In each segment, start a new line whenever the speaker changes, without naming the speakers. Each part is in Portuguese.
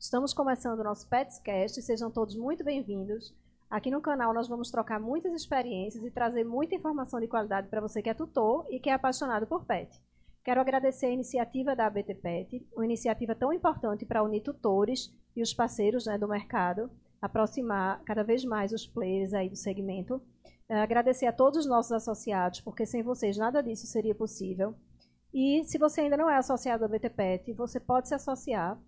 Estamos começando o nosso Petscast, sejam todos muito bem-vindos. Aqui no canal nós vamos trocar muitas experiências e trazer muita informação de qualidade para você que é tutor e que é apaixonado por pet. Quero agradecer a iniciativa da ABT Pet, uma iniciativa tão importante para unir tutores e os parceiros né, do mercado, aproximar cada vez mais os players aí do segmento. Uh, agradecer a todos os nossos associados, porque sem vocês nada disso seria possível. E se você ainda não é associado à BTPET, você pode se associar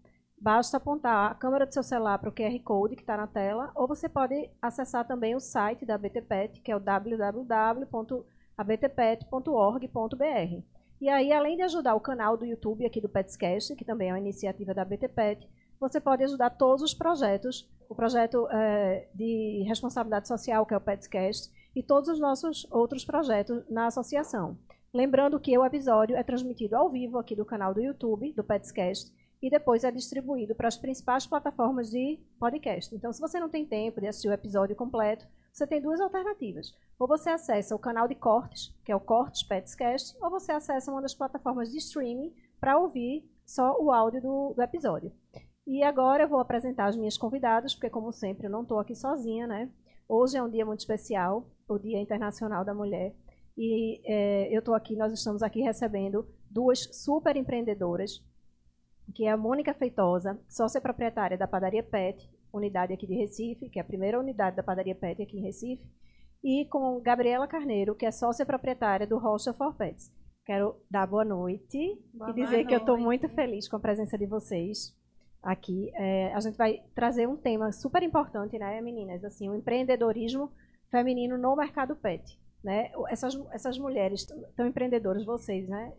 Basta apontar a câmera do seu celular para o QR Code que está na tela, ou você pode acessar também o site da BTPET, que é o www.abtpet.org.br. E aí, além de ajudar o canal do YouTube aqui do Petscast, que também é uma iniciativa da BTPET, você pode ajudar todos os projetos, o projeto é, de responsabilidade social, que é o Petscast, e todos os nossos outros projetos na associação. Lembrando que o episódio é transmitido ao vivo aqui do canal do YouTube, do Petscast, e depois é distribuído para as principais plataformas de podcast. Então, se você não tem tempo de assistir o episódio completo, você tem duas alternativas. Ou você acessa o canal de cortes, que é o Cortes Petscast, ou você acessa uma das plataformas de streaming para ouvir só o áudio do, do, episódio. E agora eu vou apresentar as minhas convidadas, porque como sempre eu não estou aqui sozinha, né? Hoje é um dia muito especial, o Dia Internacional da Mulher. E é, eu estou aqui, nós estamos aqui recebendo duas super empreendedoras que é a Mônica Feitosa, sócia proprietária da Padaria Pet, unidade aqui de Recife, que é a primeira unidade da Padaria Pet aqui em Recife, e com Gabriela Carneiro, que é sócia proprietária do Rocha for Pets. Quero dar boa noite boa e dizer noite. que eu estou muito feliz com a presença de vocês aqui. É, a gente vai trazer um tema super importante, né, meninas? Assim, o empreendedorismo feminino no mercado pet. Né? Essas, essas mulheres tão empreendedoras, vocês, né?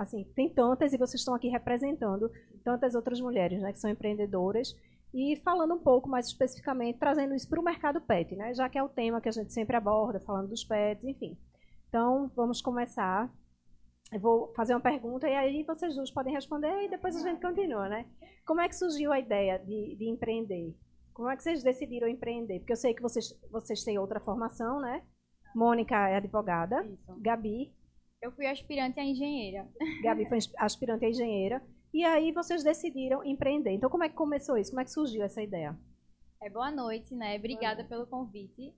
Assim, tem tantas e vocês estão aqui representando tantas outras mulheres, né, que são empreendedoras e falando um pouco mais especificamente, trazendo isso para o mercado pet, né, já que é o tema que a gente sempre aborda, falando dos pets, enfim. Então, vamos começar. Eu vou fazer uma pergunta e aí vocês dois podem responder e depois a gente continua, né? Como é que surgiu a ideia de, de empreender? Como é que vocês decidiram empreender? Porque eu sei que vocês, vocês têm outra formação, né? Mônica é advogada, Isso. Gabi
eu fui aspirante a engenheira.
Gabi foi aspirante a engenheira. E aí vocês decidiram empreender. Então, como é que começou isso? Como é que surgiu essa ideia?
É, boa noite, né? Obrigada pelo convite.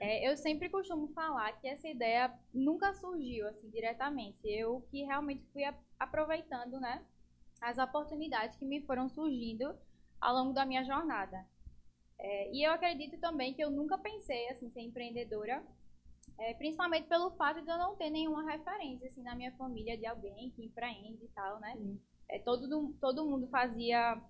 É, eu sempre costumo falar que essa ideia nunca surgiu assim diretamente. Eu que realmente fui aproveitando, né, as oportunidades que me foram surgindo ao longo da minha jornada. É, e eu acredito também que eu nunca pensei assim ser empreendedora é, principalmente pelo fato de eu não ter nenhuma referência, assim, na minha família de alguém que empreende e tal, né? É, todo, todo mundo fazia,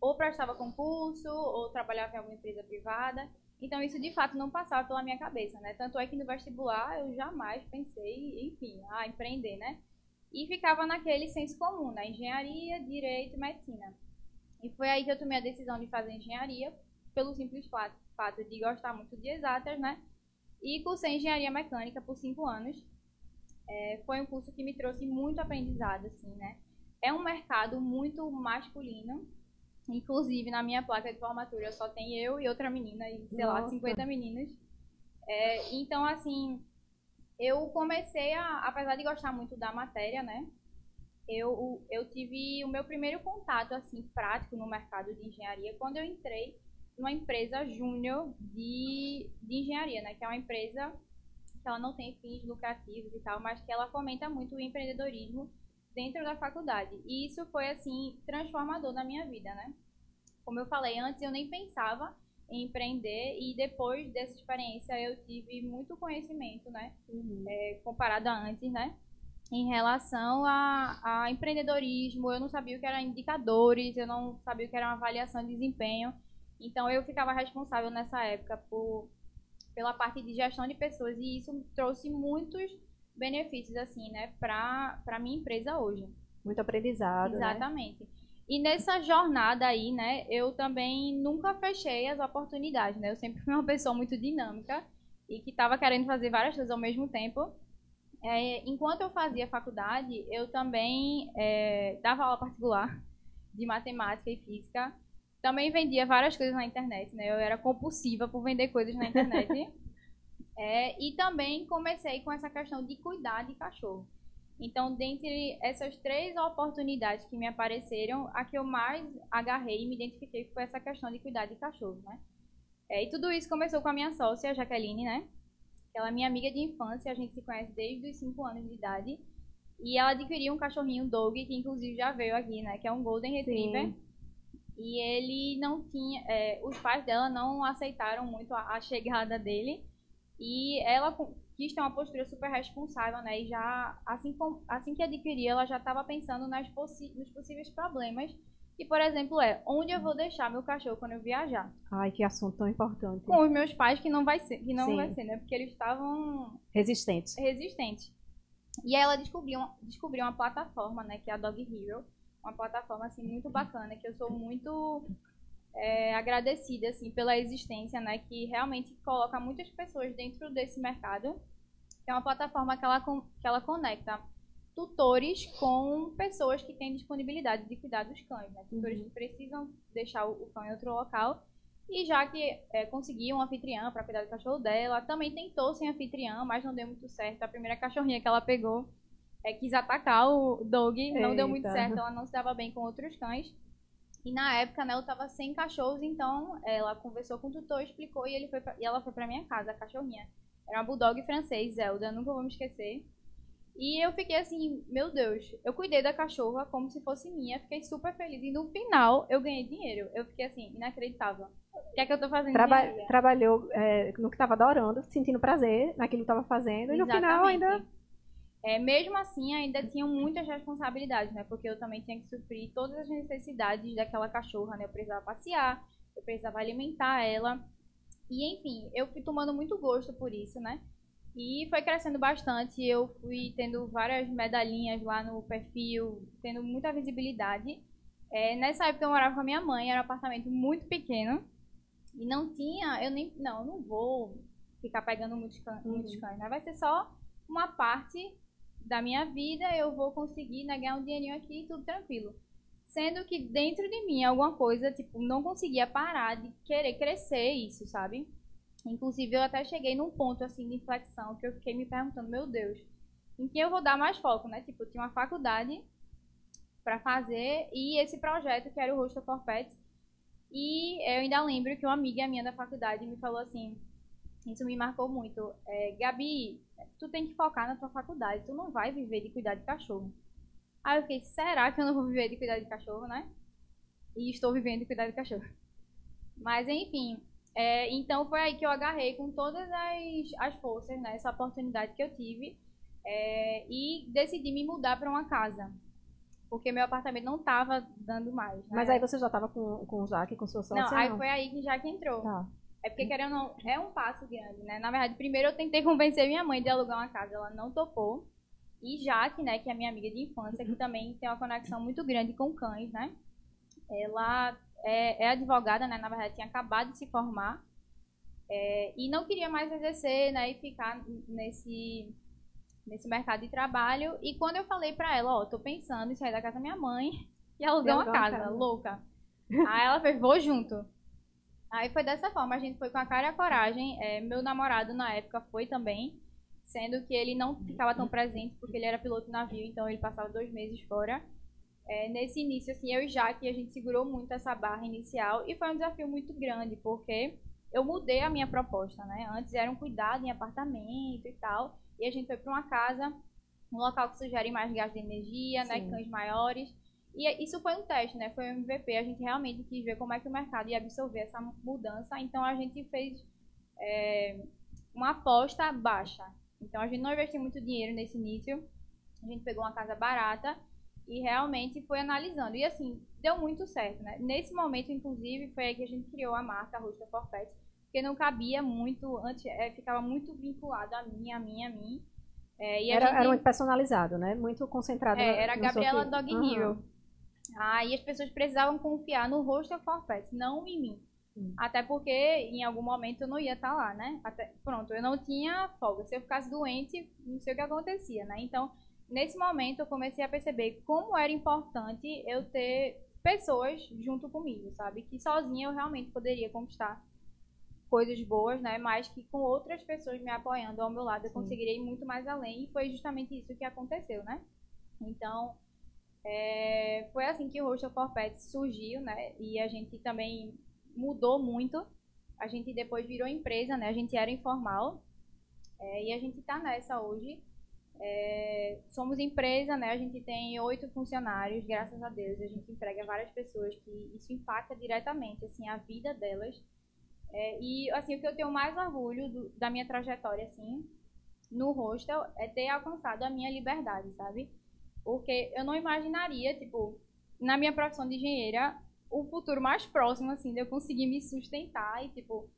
ou prestava concurso, ou trabalhava em alguma empresa privada. Então, isso de fato não passava pela minha cabeça, né? Tanto é que no vestibular eu jamais pensei, enfim, a empreender, né? E ficava naquele senso comum, né? Engenharia, direito e medicina. E foi aí que eu tomei a decisão de fazer engenharia, pelo simples fato, fato de gostar muito de exatas, né? E cursei engenharia mecânica por cinco anos. É, foi um curso que me trouxe muito aprendizado, assim, né? É um mercado muito masculino. Inclusive, na minha placa de formatura só tem eu e outra menina, e sei Nossa. lá, 50 meninos. É, então, assim, eu comecei a, apesar de gostar muito da matéria, né? Eu, eu tive o meu primeiro contato, assim, prático no mercado de engenharia quando eu entrei numa empresa júnior de, de engenharia, né? Que é uma empresa que ela não tem fins lucrativos e tal, mas que ela fomenta muito o empreendedorismo dentro da faculdade. E isso foi, assim, transformador na minha vida, né? Como eu falei antes, eu nem pensava em empreender e depois dessa experiência eu tive muito conhecimento, né? Uhum. É, comparado a antes, né? Em relação a, a empreendedorismo, eu não sabia o que eram indicadores, eu não sabia o que era uma avaliação de desempenho. Então eu ficava responsável nessa época por pela parte de gestão de pessoas e isso trouxe muitos benefícios assim, né, para para minha empresa hoje.
Muito aprendizado,
né? Exatamente. Né? E nessa jornada aí, né, eu também nunca fechei as oportunidades, né? Eu sempre fui uma pessoa muito dinâmica e que estava querendo fazer várias coisas ao mesmo tempo. É, enquanto eu fazia faculdade, eu também é, dava aula particular de matemática e física também vendia várias coisas na internet, né? Eu era compulsiva por vender coisas na internet. é, e também comecei com essa questão de cuidar de cachorro. Então, dentre essas três oportunidades que me apareceram, a que eu mais agarrei e me identifiquei foi essa questão de cuidar de cachorro, né? É, e tudo isso começou com a minha sócia, a Jaqueline, né? Ela é minha amiga de infância, a gente se conhece desde os 5 anos de idade. E ela adquiriu um cachorrinho dog, que inclusive já veio aqui, né? Que é um Golden Retriever. Sim. E ele não tinha. É, os pais dela não aceitaram muito a, a chegada dele. E ela quis ter uma postura super responsável, né? E já, assim, assim que adquirir, ela já estava pensando nas possi nos possíveis problemas. Que, por exemplo, é onde eu vou deixar meu cachorro quando eu viajar.
Ai, que assunto tão importante.
Com os meus pais, que não vai ser, que não Sim. vai ser, né? Porque eles estavam
resistentes.
Resistentes. E aí ela descobriu, descobriu uma plataforma, né? Que é a Dog Hero. Uma plataforma, assim, muito bacana, que eu sou muito é, agradecida assim pela existência, né, que realmente coloca muitas pessoas dentro desse mercado. É uma plataforma que ela, que ela conecta tutores com pessoas que têm disponibilidade de cuidar dos cães, né? tutores uhum. que precisam deixar o, cão em outro local. E já que é, conseguiu um anfitriã para cuidar do cachorro dela, também tentou sem anfitriã, mas não deu muito certo. A primeira cachorrinha que ela pegou é, quis atacar o dog, não deu muito certo, ela não se dava bem com outros cães. E na época, né, eu tava sem cachorros, então ela conversou com o tutor, explicou e, ele foi pra, e ela foi pra minha casa, a cachorrinha. Era uma bulldog francês, Zelda, nunca vou me esquecer. E eu fiquei assim, meu Deus, eu cuidei da cachorra como se fosse minha, fiquei super feliz. E no final eu ganhei dinheiro. Eu fiquei assim, inacreditável. O que é que eu tô fazendo?
Traba trabalhou é, no que tava adorando, sentindo prazer naquilo que tava fazendo. Exatamente. E no final ainda
é, mesmo assim, ainda tinham muitas responsabilidades, né? Porque eu também tinha que suprir todas as necessidades daquela cachorra, né? Eu precisava passear, eu precisava alimentar ela. E, enfim, eu fui tomando muito gosto por isso, né? E foi crescendo bastante, eu fui tendo várias medalhinhas lá no perfil, tendo muita visibilidade. É, nessa época eu morava com a minha mãe, era um apartamento muito pequeno. E não tinha, eu nem, não, eu não vou ficar pegando muitos cães, muitos cães né? Vai ser só uma parte da minha vida, eu vou conseguir né, ganhar um dinheirinho aqui e tudo tranquilo. Sendo que dentro de mim alguma coisa, tipo, não conseguia parar de querer crescer isso, sabe? Inclusive, eu até cheguei num ponto, assim, de inflexão, que eu fiquei me perguntando, meu Deus, em que eu vou dar mais foco, né? Tipo, eu tinha uma faculdade para fazer e esse projeto, que era o Rosto for Pets, e eu ainda lembro que uma amiga minha da faculdade me falou assim, isso me marcou muito. É, Gabi, tu tem que focar na tua faculdade, tu não vai viver de cuidar de cachorro. Aí eu fiquei, será que eu não vou viver de cuidar de cachorro, né? E estou vivendo de cuidar de cachorro. Mas enfim, é, então foi aí que eu agarrei com todas as, as forças, né? Essa oportunidade que eu tive. É, e decidi me mudar para uma casa. Porque meu apartamento não estava dando mais. Né?
Mas aí você já estava com, com o Jaque, com o seu sócio?
Não, aí não? foi aí que o Jaque entrou. Tá. É porque, querendo não, é um passo grande, né? Na verdade, primeiro eu tentei convencer minha mãe de alugar uma casa, ela não topou. E Jaque, né, que é minha amiga de infância, que também tem uma conexão muito grande com cães, né? Ela é, é advogada, né? Na verdade, tinha acabado de se formar. É, e não queria mais exercer, né? E ficar nesse, nesse mercado de trabalho. E quando eu falei pra ela, ó, tô pensando em sair da casa da minha mãe e alugar uma casa, casa, louca. Aí ela fez, vou junto. Aí foi dessa forma, a gente foi com a cara e a coragem. É, meu namorado na época foi também, sendo que ele não ficava tão presente porque ele era piloto de navio, então ele passava dois meses fora. É, nesse início, assim, eu e Jaque, a gente segurou muito essa barra inicial e foi um desafio muito grande, porque eu mudei a minha proposta, né? Antes era um cuidado em apartamento e tal, e a gente foi para uma casa, um local que sugere mais gás de energia, né? Cães maiores. E isso foi um teste, né? Foi um MVP. A gente realmente quis ver como é que o mercado ia absorver essa mudança. Então a gente fez é, uma aposta baixa. Então a gente não investiu muito dinheiro nesse início. A gente pegou uma casa barata e realmente foi analisando. E assim, deu muito certo, né? Nesse momento, inclusive, foi aí que a gente criou a marca Rusta for Pets, porque não cabia muito, antes é, ficava muito vinculado a mim, a mim, a mim.
É, era, gente, era muito personalizado, né? Muito concentrado.
É, era a Gabriela Dog uhum. Hero. Aí as pessoas precisavam confiar no rosto for Pets, não em mim. Hum. Até porque em algum momento eu não ia estar lá, né? Até, pronto, eu não tinha folga. Se eu ficasse doente, não sei o que acontecia, né? Então, nesse momento eu comecei a perceber como era importante eu ter pessoas junto comigo, sabe? Que sozinha eu realmente poderia conquistar coisas boas, né? Mas que com outras pessoas me apoiando ao meu lado eu conseguirei ir muito mais além. E foi justamente isso que aconteceu, né? Então, é, foi assim que o Hostel for Pets surgiu, né? E a gente também mudou muito. A gente depois virou empresa, né? A gente era informal. É, e a gente está nessa hoje. É, somos empresa, né? A gente tem oito funcionários, graças a Deus. A gente emprega várias pessoas que isso impacta diretamente, assim, a vida delas. É, e, assim, o que eu tenho mais orgulho do, da minha trajetória, assim, no hostel é ter alcançado a minha liberdade, sabe? Porque eu não imaginaria, tipo, na minha profissão de engenheira, o futuro mais próximo, assim, de eu conseguir me sustentar e, tipo,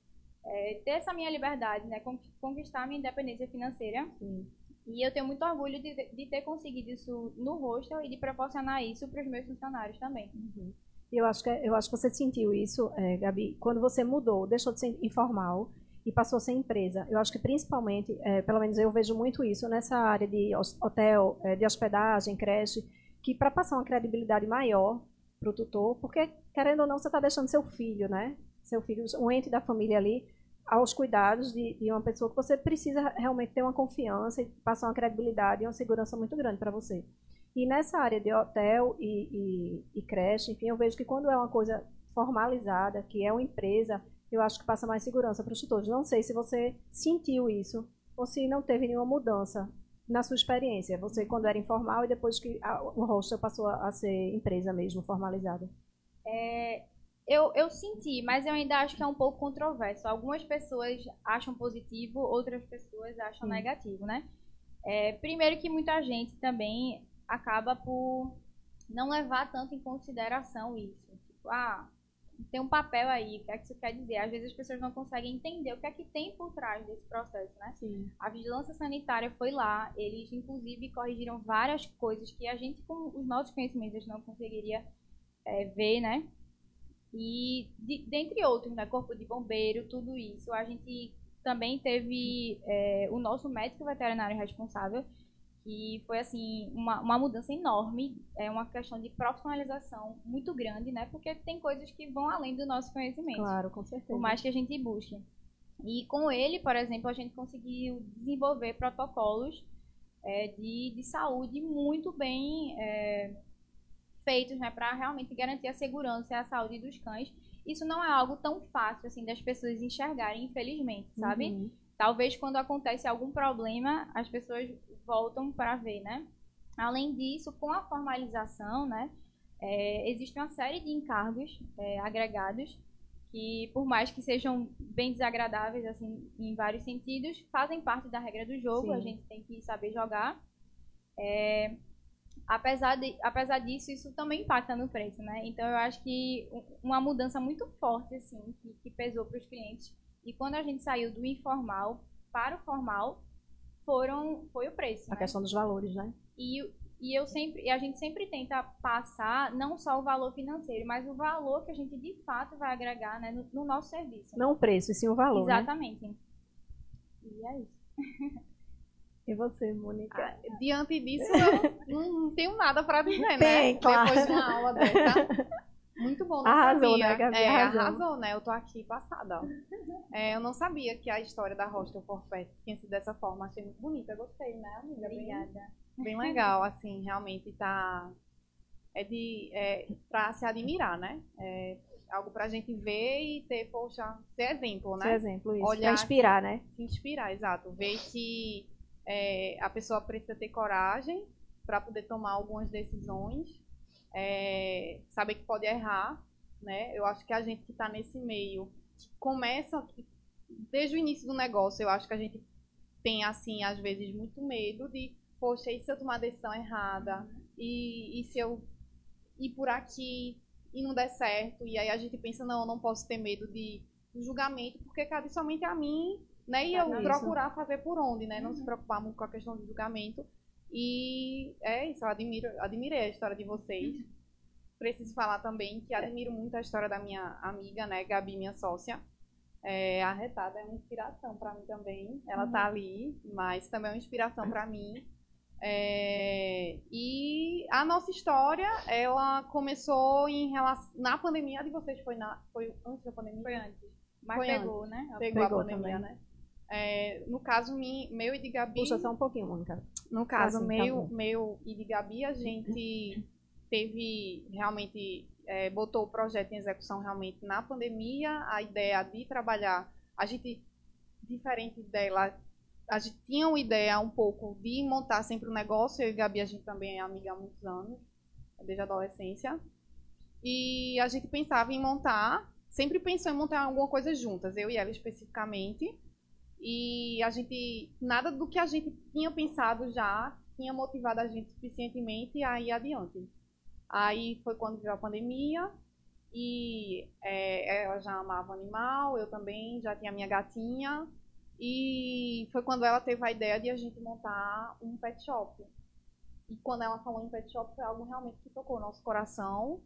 é, ter essa minha liberdade, né? Conquistar a minha independência financeira. Sim. E eu tenho muito orgulho de, de ter conseguido isso no hostel e de proporcionar isso para os meus funcionários também.
Uhum. Eu acho que eu acho que você sentiu isso, é, Gabi, quando você mudou, deixou de ser informal e passou a ser empresa. Eu acho que principalmente, é, pelo menos eu vejo muito isso nessa área de hotel, é, de hospedagem, creche, que para passar uma credibilidade maior para o tutor, porque querendo ou não você está deixando seu filho, né? Seu filho, um ente da família ali, aos cuidados de, de, uma pessoa que você precisa realmente ter uma confiança e passar uma credibilidade e uma segurança muito grande para você. E nessa área de hotel e, e, e, creche, enfim, eu vejo que quando é uma coisa formalizada, que é uma empresa, eu acho que passa mais segurança para os tutores. Não sei se você sentiu isso ou se não teve nenhuma mudança na sua experiência. Você quando era informal e depois que a, o hostel passou a, a ser empresa mesmo, formalizada.
É, eu, eu senti, mas eu ainda acho que é um pouco controverso. Algumas pessoas acham positivo, outras pessoas acham Sim. negativo, né? É, primeiro que muita gente também acaba por não levar tanto em consideração isso. Tipo, ah, tem um papel aí, o que é que isso quer dizer? Às vezes as pessoas não conseguem entender o que é que tem por trás desse processo, né? Sim. A vigilância sanitária foi lá, eles inclusive corrigiram várias coisas que a gente, com os nossos conhecimentos, não conseguiria é, ver, né? E de, dentre outros, né, corpo de bombeiro, tudo isso, a gente também teve é, o nosso médico veterinário responsável, que foi assim uma, uma mudança enorme, é uma questão de profissionalização muito grande, né? Porque tem coisas que vão além do nosso conhecimento.
Claro, com certeza.
Por mais que a gente busque. E com ele, por exemplo, a gente conseguiu desenvolver protocolos é, de, de saúde muito bem é, feitos né, para realmente garantir a segurança e a saúde dos cães. Isso não é algo tão fácil assim das pessoas enxergarem, infelizmente, sabe? Uhum. Talvez quando acontece algum problema, as pessoas voltam para ver, né? Além disso, com a formalização, né, é, existe uma série de encargos é, agregados que, por mais que sejam bem desagradáveis, assim, em vários sentidos, fazem parte da regra do jogo. Sim. A gente tem que saber jogar. É, apesar, de, apesar disso, isso também impacta no preço, né? Então, eu acho que uma mudança muito forte, assim, que, que pesou para os clientes. E quando a gente saiu do informal para o formal, foram, foi o preço.
A
né?
questão dos valores, né?
E, e eu sempre, e a gente sempre tenta passar não só o valor financeiro, mas o valor que a gente de fato vai agregar né, no, no nosso serviço.
Não o preço, e sim o valor.
Né? Exatamente.
Né? E é isso. E você, Mônica? Ah,
diante disso, eu não, tenho nada para dizer, né? Tem, claro. Depois de uma aula dessa. Muito bom, não
arrasou,
sabia.
Né, Gabi?
É,
arrasou.
arrasou, né? Eu tô aqui passada. É, eu não sabia que a história da Hostel for Pet tinha sido dessa forma. Achei muito bonita, gostei, né, amiga?
Obrigada.
Bem, bem legal, assim, realmente tá... É de... É, pra se admirar, né? É algo pra gente ver e ter, poxa, ser exemplo, né?
Ser exemplo, isso. Olhar pra inspirar, né?
Se inspirar, exato. Ver que é, a pessoa precisa ter coragem para poder tomar algumas decisões, é, saber que pode errar, né? Eu acho que a gente que está nesse meio começa desde o início do negócio. Eu acho que a gente tem assim às vezes muito medo de, poxa, e se eu tomar a decisão errada? E, e se eu ir por aqui e não der certo? E aí a gente pensa, não, eu não posso ter medo de julgamento, porque cabe somente a mim né? E eu procurar fazer por onde, né? Não uhum. se preocupar muito com a questão do julgamento. E é isso, eu admiro, admirei a história de vocês. Uhum. Preciso falar também que admiro muito a história da minha amiga, né, Gabi, minha sócia. É, a retada é uma inspiração para mim também. Ela tá uhum. tá ali, mas também é uma inspiração para mim. É, e a nossa história, ela começou em relação na pandemia. A de vocês foi na foi antes da pandemia?
Foi antes. Mas
Foi
pegou, né?
Pegou,
Pegou
a pandemia,
também.
né? É, no caso mi- meu e de Gabi,
Puxa só um pouquinho, Mônica.
no caso
Ah, sim, tá
meu,
bom.
meu e de Gabi, a gente teve realmente é, botou o projeto em execução realmente na pandemia. A ideia de trabalhar, a gente diferente dela, a gente tinha uma ideia um pouco de montar sempre um negócio. Eu e Gabi a gente também é amiga há muitos anos, desde a adolescência. E a gente pensava em montar, sempre pensou em montar alguma coisa juntas, eu e ela especificamente. E a gente, nada do que a gente tinha pensado já tinha motivado a gente suficientemente a ir adiante. Aí foi quando veio a pandemia e é, ela já amava animal, eu também já tinha minha gatinha. E foi quando ela teve a ideia de a gente montar um pet shop. E quando ela falou em pet shop foi algo realmente que tocou o nosso coração.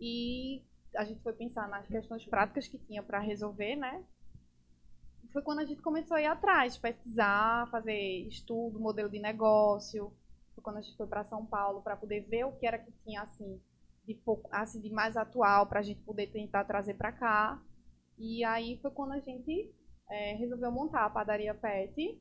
E a gente foi pensar nas questões práticas que tinha para resolver, né? Foi quando a gente começou a ir atrás, pesquisar, fazer estudo, modelo de negócio. Foi quando a gente foi para São Paulo para poder ver o que era que tinha assim de pouco, assim de mais atual para a gente poder tentar trazer para cá. E aí foi quando a gente é, resolveu montar a padaria Pet.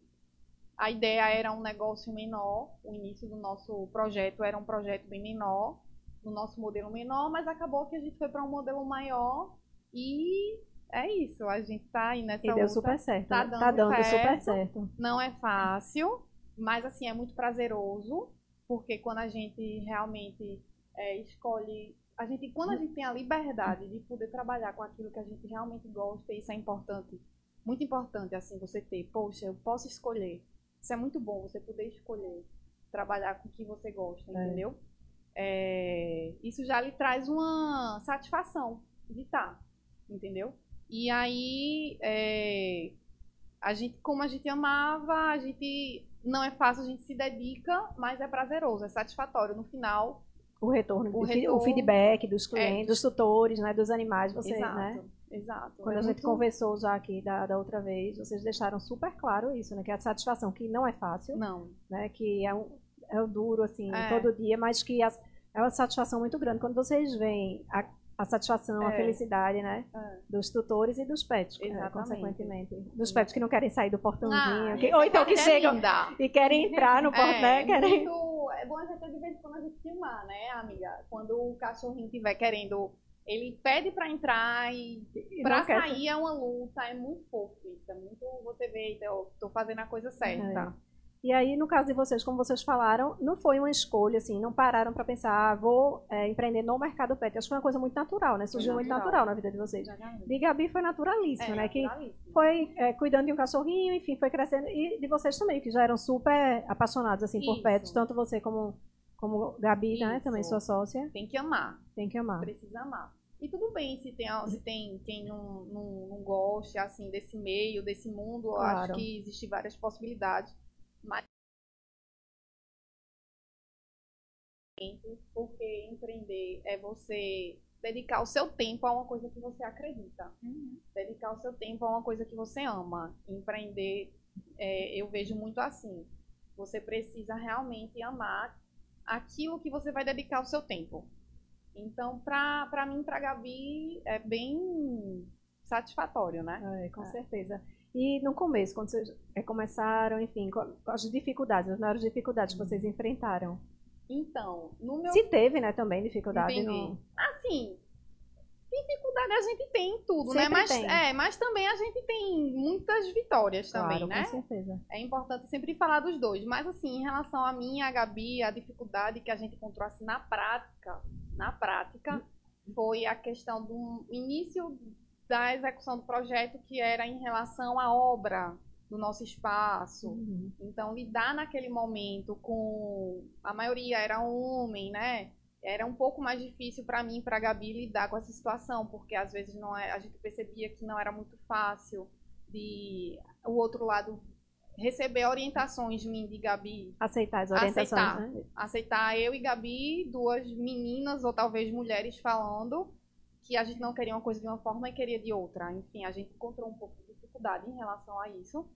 A ideia era um negócio menor, o início do nosso projeto era um projeto bem menor, no nosso modelo menor, mas acabou que a gente foi para um modelo maior e é isso, a gente tá aí nessa
E deu
luta.
super certo.
Tá
né?
dando
tá dando super
certo.
certo.
Não é fácil, mas assim, é muito prazeroso, porque quando a gente realmente é, escolhe. A gente, quando a gente tem a liberdade de poder trabalhar com aquilo que a gente realmente gosta, isso é importante. Muito importante, assim, você ter, poxa, eu posso escolher. Isso é muito bom, você poder escolher trabalhar com o que você gosta,
É.
entendeu? É, isso já lhe traz uma satisfação de estar, entendeu? E aí, é, a gente, como a gente amava, a gente não é fácil, a gente se dedica, mas é prazeroso, é satisfatório. No final,
O retorno,
O retorno-
o feedback dos clientes,
É.
dos tutores, né, dos animais, você,
exato,
né?
exato.
Quando
É
a gente
muito-
conversou já aqui da, da outra vez, vocês deixaram super claro isso, né? Que a satisfação que não é fácil,
Não,
né? Que é, um, é o duro, assim,
É.
todo dia, mas que as- é uma satisfação muito grande. Quando vocês veem a, a satisfação, a
É.
felicidade, né?
É.
Dos tutores e dos pets, é,
Exatamente.
consequentemente. Dos pets que não querem sair do portãozinho,
Ah,
que- ou então que
é
chegam e querem entrar no portão, né?
É,
Querem...
muito, é bom a gente de vez em quando a gente filmar, né, amiga? Quando o cachorrinho estiver querendo, ele pede pra entrar e
e quer-
sair é uma luta, é muito fofo isso, é muito, você vê, então, tô fazendo a coisa certa.
E aí, no caso de vocês, como vocês falaram, não foi uma escolha, assim, não pararam para pensar, ah, vou é, empreender no mercado pet. Acho que foi uma coisa muito natural, né? Surgiu muito
natural.
na vida de vocês.
Exatamente.
De Gabi foi naturalíssimo,
É,
né? Que foi é, cuidando de um cachorrinho, enfim, foi crescendo. E de vocês também, que já eram super apaixonados, assim, por
Isso.
pets. Tanto você como, como Gabi, né?
Isso.
Também sua sócia.
Tem que amar.
Tem que amar.
precisa amar. E tudo bem se tem, se tem quem não, não, não goste assim desse meio, desse mundo,
Claro.
acho que existem várias possibilidades. Mas porque empreender é você dedicar o seu tempo a uma coisa que você acredita.
Uhum.
Dedicar o seu tempo a uma coisa que você ama. Empreender, é, eu vejo muito assim. Você precisa realmente amar aquilo que você vai dedicar o seu tempo. Então, pra, pra mim, pra Gabi, é bem satisfatório, né?
É, com
É.
certeza. E no começo, quando vocês é, começaram, enfim, as dificuldades, as maiores dificuldades que vocês enfrentaram.
Então, no meu
Se teve, né, também dificuldade no...
assim, dificuldade a gente tem em tudo, né?
Sempre
Mas,
tem.
é, mas também a gente tem muitas vitórias também,
Claro,
né?
com certeza.
É importante sempre falar dos dois. Mas, assim, em relação a mim a Gabi, a dificuldade que a gente encontrou assim, na prática, na prática, foi a questão do início da execução do projeto, que era em relação à obra do nosso espaço.
Uhum.
Então, lidar naquele momento com. A maioria era homem, né? Era um pouco mais difícil para mim para Gabi lidar com essa situação, porque às vezes não é, a gente percebia que não era muito fácil de o outro lado receber orientações de mim e de Gabi,
Aceitar as orientações,
Aceitar.
né?
aceitar eu e Gabi, duas meninas ou talvez mulheres falando que a gente não queria uma coisa de uma forma e queria de outra. Enfim, a gente encontrou um pouco de dificuldade em relação a isso.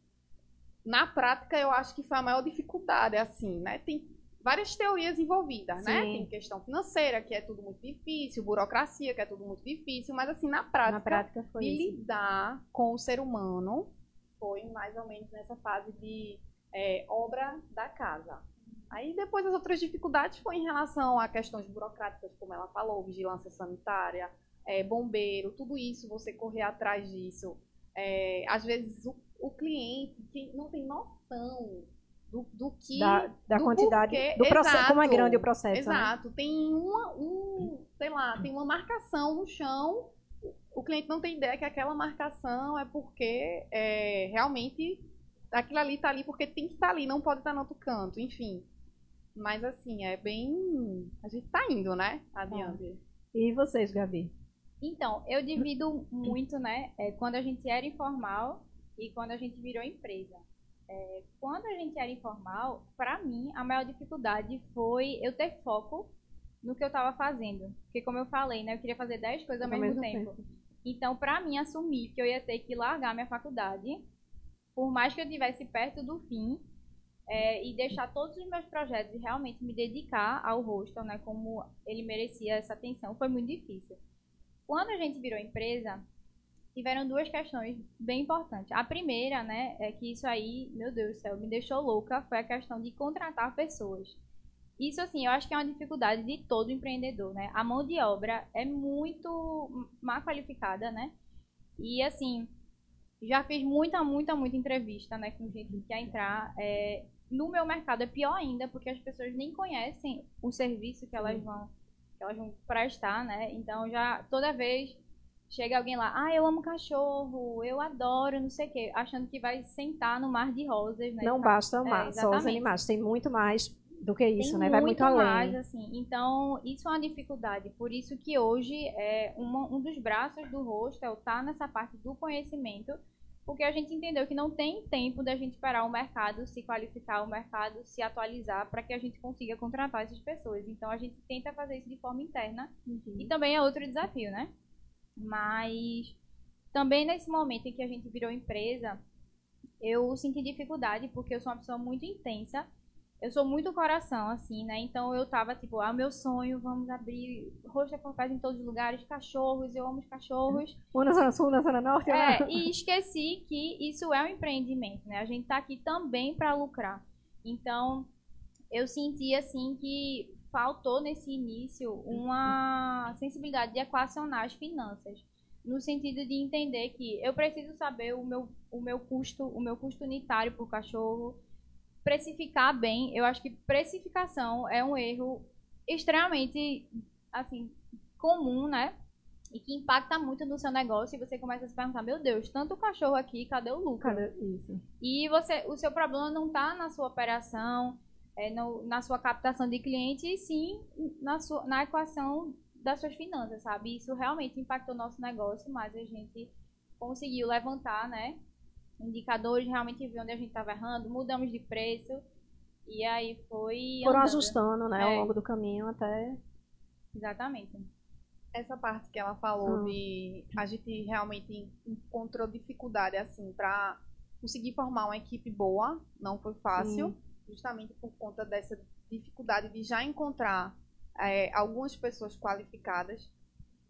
Na prática, eu acho que foi a maior dificuldade, assim, né? Tem várias teorias envolvidas, né?
Sim.
Tem questão financeira, que é tudo muito difícil, burocracia, que é tudo muito difícil, mas assim, na prática,
Na prática foi
de
isso.
lidar com o ser humano foi mais ou menos nessa fase de é, obra da casa. Aí depois as outras dificuldades foi em relação a questões burocráticas, como ela falou, vigilância sanitária, é, bombeiro, tudo isso, você correr atrás disso. É, às vezes o, o cliente que não tem noção do, do que
Da, da
do
quantidade,
porquê-
do processo, como é grande o processo. né?
Exato. Tem uma, um, sei lá, tem uma marcação no chão. O cliente não tem ideia que aquela marcação é porque é, realmente aquilo ali está ali porque tem que estar ali, não pode estar no outro canto, enfim. Mas assim, é bem. A gente tá indo, né? Adiante.
E vocês, Gabi?
Então, eu divido muito, né? é, quando a gente era informal e quando a gente virou empresa. É, quando a gente era informal, para mim, a maior dificuldade foi eu ter foco no que eu estava fazendo. Porque, como eu falei, né? Eu queria fazer 10 coisas ao,
Ao
mesmo,
mesmo
tempo. Então, para mim, assumir que eu ia ter que largar minha faculdade, por mais que eu estivesse perto do fim, é, e deixar todos os meus projetos e realmente me dedicar ao hostel, né? Como ele merecia essa atenção, foi muito difícil. Quando a gente virou empresa, tiveram duas questões bem importantes. A primeira, né, é que isso aí, meu Deus do céu, me deixou louca, foi a questão de contratar pessoas. Isso, assim, eu acho que é uma dificuldade de todo empreendedor, né? A mão de obra é muito má qualificada, né? E, assim, já fiz muita, muita, muita entrevista, né, com gente que quer entrar. É, no meu mercado é pior ainda, porque as pessoas nem conhecem o serviço que elas vão, elas vão prestar, né? Então, já, toda vez chega alguém lá, ah, eu amo cachorro, eu adoro, não sei o quê, achando que vai sentar no mar de rosas, né?
Não
Ficar-
basta amar
É,
só os animais, tem muito mais do que isso,
tem
né? Vai muito além.
mais, assim. Então, isso é uma dificuldade. Por isso que hoje é uma- um dos braços do hostel tá nessa parte do conhecimento, porque a gente entendeu que não tem tempo da gente esperar o mercado se qualificar, o mercado se atualizar para que a gente consiga contratar essas pessoas. Então, a gente tenta fazer isso de forma interna e também é outro desafio, né? Mas também nesse momento em que a gente virou empresa, eu senti dificuldade porque eu sou uma pessoa muito intensa. Eu sou muito coração, assim, né? Então eu tava tipo, ah, meu sonho, vamos abrir rosto por pés em todos os lugares, cachorros, eu amo os cachorros.
Um na Zona Sul, na Zona Norte, né?
É, e esqueci que isso é um empreendimento, né? A gente tá aqui também para lucrar. Então, eu senti assim que faltou nesse início uma sensibilidade de equacionar as finanças, no sentido de entender que eu preciso saber o meu, o meu custo, o meu custo unitário por cachorro, precificar bem. Eu acho que precificação é um erro extremamente assim comum, né? E que impacta muito no seu negócio e você começa a se perguntar, meu Deus, tanto cachorro aqui, cadê o lucro?
Cadê isso?
E você, o seu problema não está na sua operação, é, no- na sua captação de clientes, e sim na, sua, na equação das suas finanças, sabe? Isso realmente impactou o nosso negócio, mas a gente conseguiu levantar, né? Indicadores, realmente ver onde a gente estava errando, mudamos de preço, e aí foi.
Foram
andando.
ajustando, né, ao
É.
longo do caminho até.
Exatamente.
essa parte que ela falou
Ah.
de a gente realmente encontrou dificuldade assim para conseguir formar uma equipe boa, não foi fácil, justamente por conta dessa dificuldade de já encontrar é, algumas pessoas qualificadas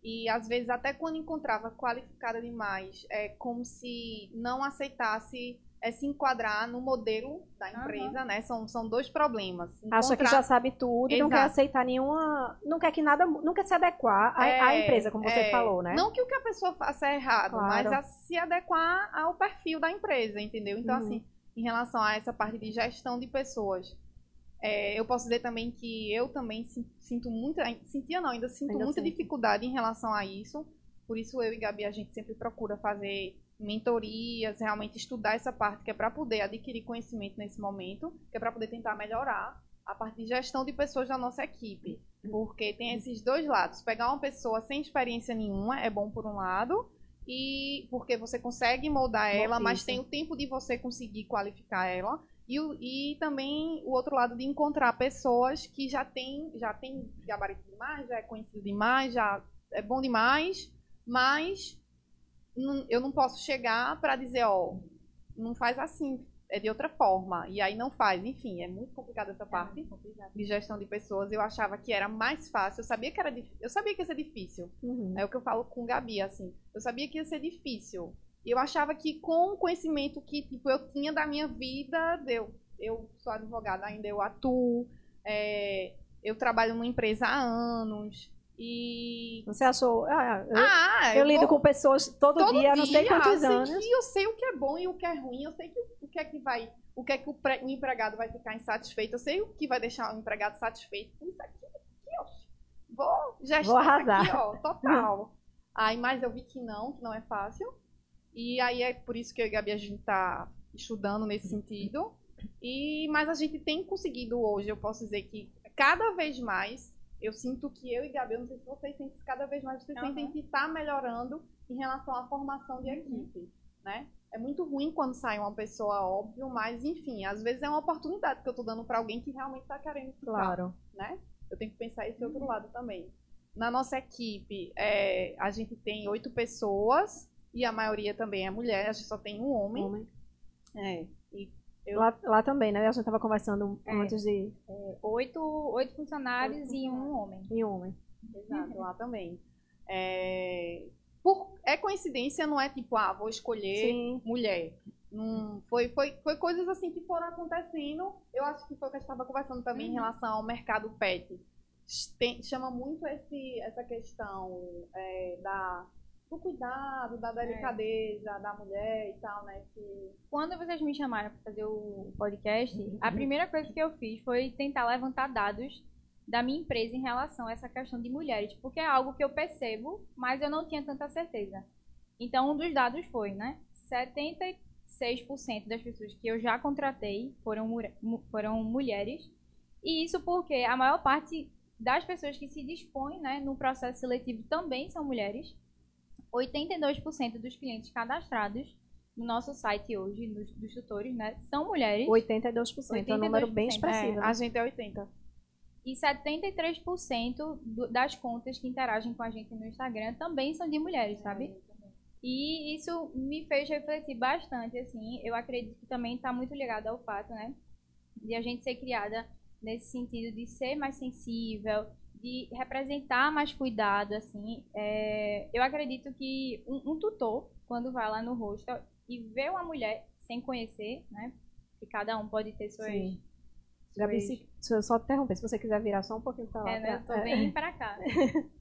e às vezes até quando encontrava qualificada demais, é como se não aceitasse é, se enquadrar no modelo da empresa, né? São, são dois problemas.
Acha que
Encontrar-
já sabe tudo e não quer aceitar nenhuma. Não quer que nada. Não quer se adequar à, à
É,
empresa, como você
é.
falou, né?
Não que o que a pessoa faça é errado,
Claro.
mas a se adequar ao perfil da empresa, entendeu? Então,
Uhum.
assim, em relação a essa parte de gestão de pessoas, é, eu posso dizer também que eu também sin- sinto muita, sentia não, ainda sinto
Ainda
muita
sente.
dificuldade em relação a isso. Por isso eu e Gabi a gente sempre procura fazer mentorias, realmente estudar essa parte que é para poder adquirir conhecimento nesse momento, que é para poder tentar melhorar a parte de gestão de pessoas da nossa equipe. Porque tem esses dois lados. Pegar uma pessoa sem experiência nenhuma é bom por um lado, e porque você consegue moldar
Bom,
ela, mas tem o tempo de você conseguir qualificar ela. E, o- e também o outro lado de encontrar pessoas que já tem, já tem gabarito demais, já é conhecido demais, já é bom demais, mas não- eu não posso chegar para dizer, ó, não faz assim, é de outra forma. E aí não faz. Enfim, é muito complicada essa parte de gestão de pessoas. Eu achava que era mais fácil. Eu sabia que era Eu sabia que ia ser difícil.
Uhum.
É o que eu falo com Gabi, assim. Eu sabia que ia ser difícil. Eu achava que com o conhecimento que tipo, eu tinha da minha vida, eu, eu sou advogada ainda, eu atuo, é, eu trabalho numa empresa há anos. E.
Você achou. Ah, eu,
ah,
eu, eu lido vou... com pessoas todo, todo dia, dia, não sei quantos
eu
anos.
Eu sei o que é bom e o que é ruim, eu sei que, o que é que vai. O que é que o, pre... o empregado vai ficar insatisfeito, eu sei o que vai deixar o empregado satisfeito. Isso aqui, aqui ó. Vou gestar
vou arrasar.
aqui, ó, total. aí, mas eu vi que não, que não é fácil. E aí é por isso que eu e a Gabi a gente tá estudando nesse sentido. E, mas a gente tem conseguido hoje, eu posso dizer que cada vez mais eu sinto que eu e Gabi, eu não sei se vocês sentem cada vez mais, vocês uhum. sentem que está melhorando em relação à formação de uhum. equipe, uhum. né? É muito ruim quando sai uma pessoa, óbvio, mas enfim, às vezes é uma oportunidade que eu estou dando para alguém que realmente está querendo ficar,
claro.
né? Eu tenho que pensar esse uhum. outro lado também. Na nossa equipe, é, a gente tem oito pessoas e a maioria também é mulher, a gente só tem um homem.
homem.
É, e
eu... Lá, lá também, né? A gente estava conversando
é,
antes de.
É, oito, oito funcionários oito e um homem.
E um homem.
Exato, lá também. É, por, é coincidência, não é tipo, ah, vou escolher Sim. mulher. Hum, foi, foi, foi coisas assim que foram acontecendo. Eu acho que foi o que a gente estava conversando também uhum. em relação ao mercado pet. Tem, chama muito esse, essa questão é, da do cuidado, da delicadeza é. da mulher e tal, né? Que...
Quando vocês me chamaram para fazer o podcast, a primeira coisa que eu fiz foi tentar levantar dados da minha empresa em relação a essa questão de mulheres, porque é algo que eu percebo, mas eu não tinha tanta certeza. Então, um dos dados foi, né? 76% das pessoas que eu já contratei foram, foram mulheres. E isso porque a maior parte das pessoas que se dispõem né, no processo seletivo também são mulheres. 82% dos clientes cadastrados no nosso site hoje, dos, dos tutores, né, são mulheres.
82%, 82%. é um número bem expressivo. É,
a gente é 80%.
E 73% do, das contas que interagem com a gente no Instagram também são de mulheres, sabe? É, e isso me fez refletir bastante, assim. Eu acredito que também está muito ligado ao fato, né, de a gente ser criada nesse sentido de ser mais sensível, de representar mais cuidado, assim. É, eu acredito que um, um, tutor, quando vai lá no hostel e vê uma mulher sem conhecer, né? Que cada um pode ter suas. Sim.
Gabi, se, se eu só interromper, se você quiser virar só um pouquinho para lá.
É, né? Eu tô bem para cá.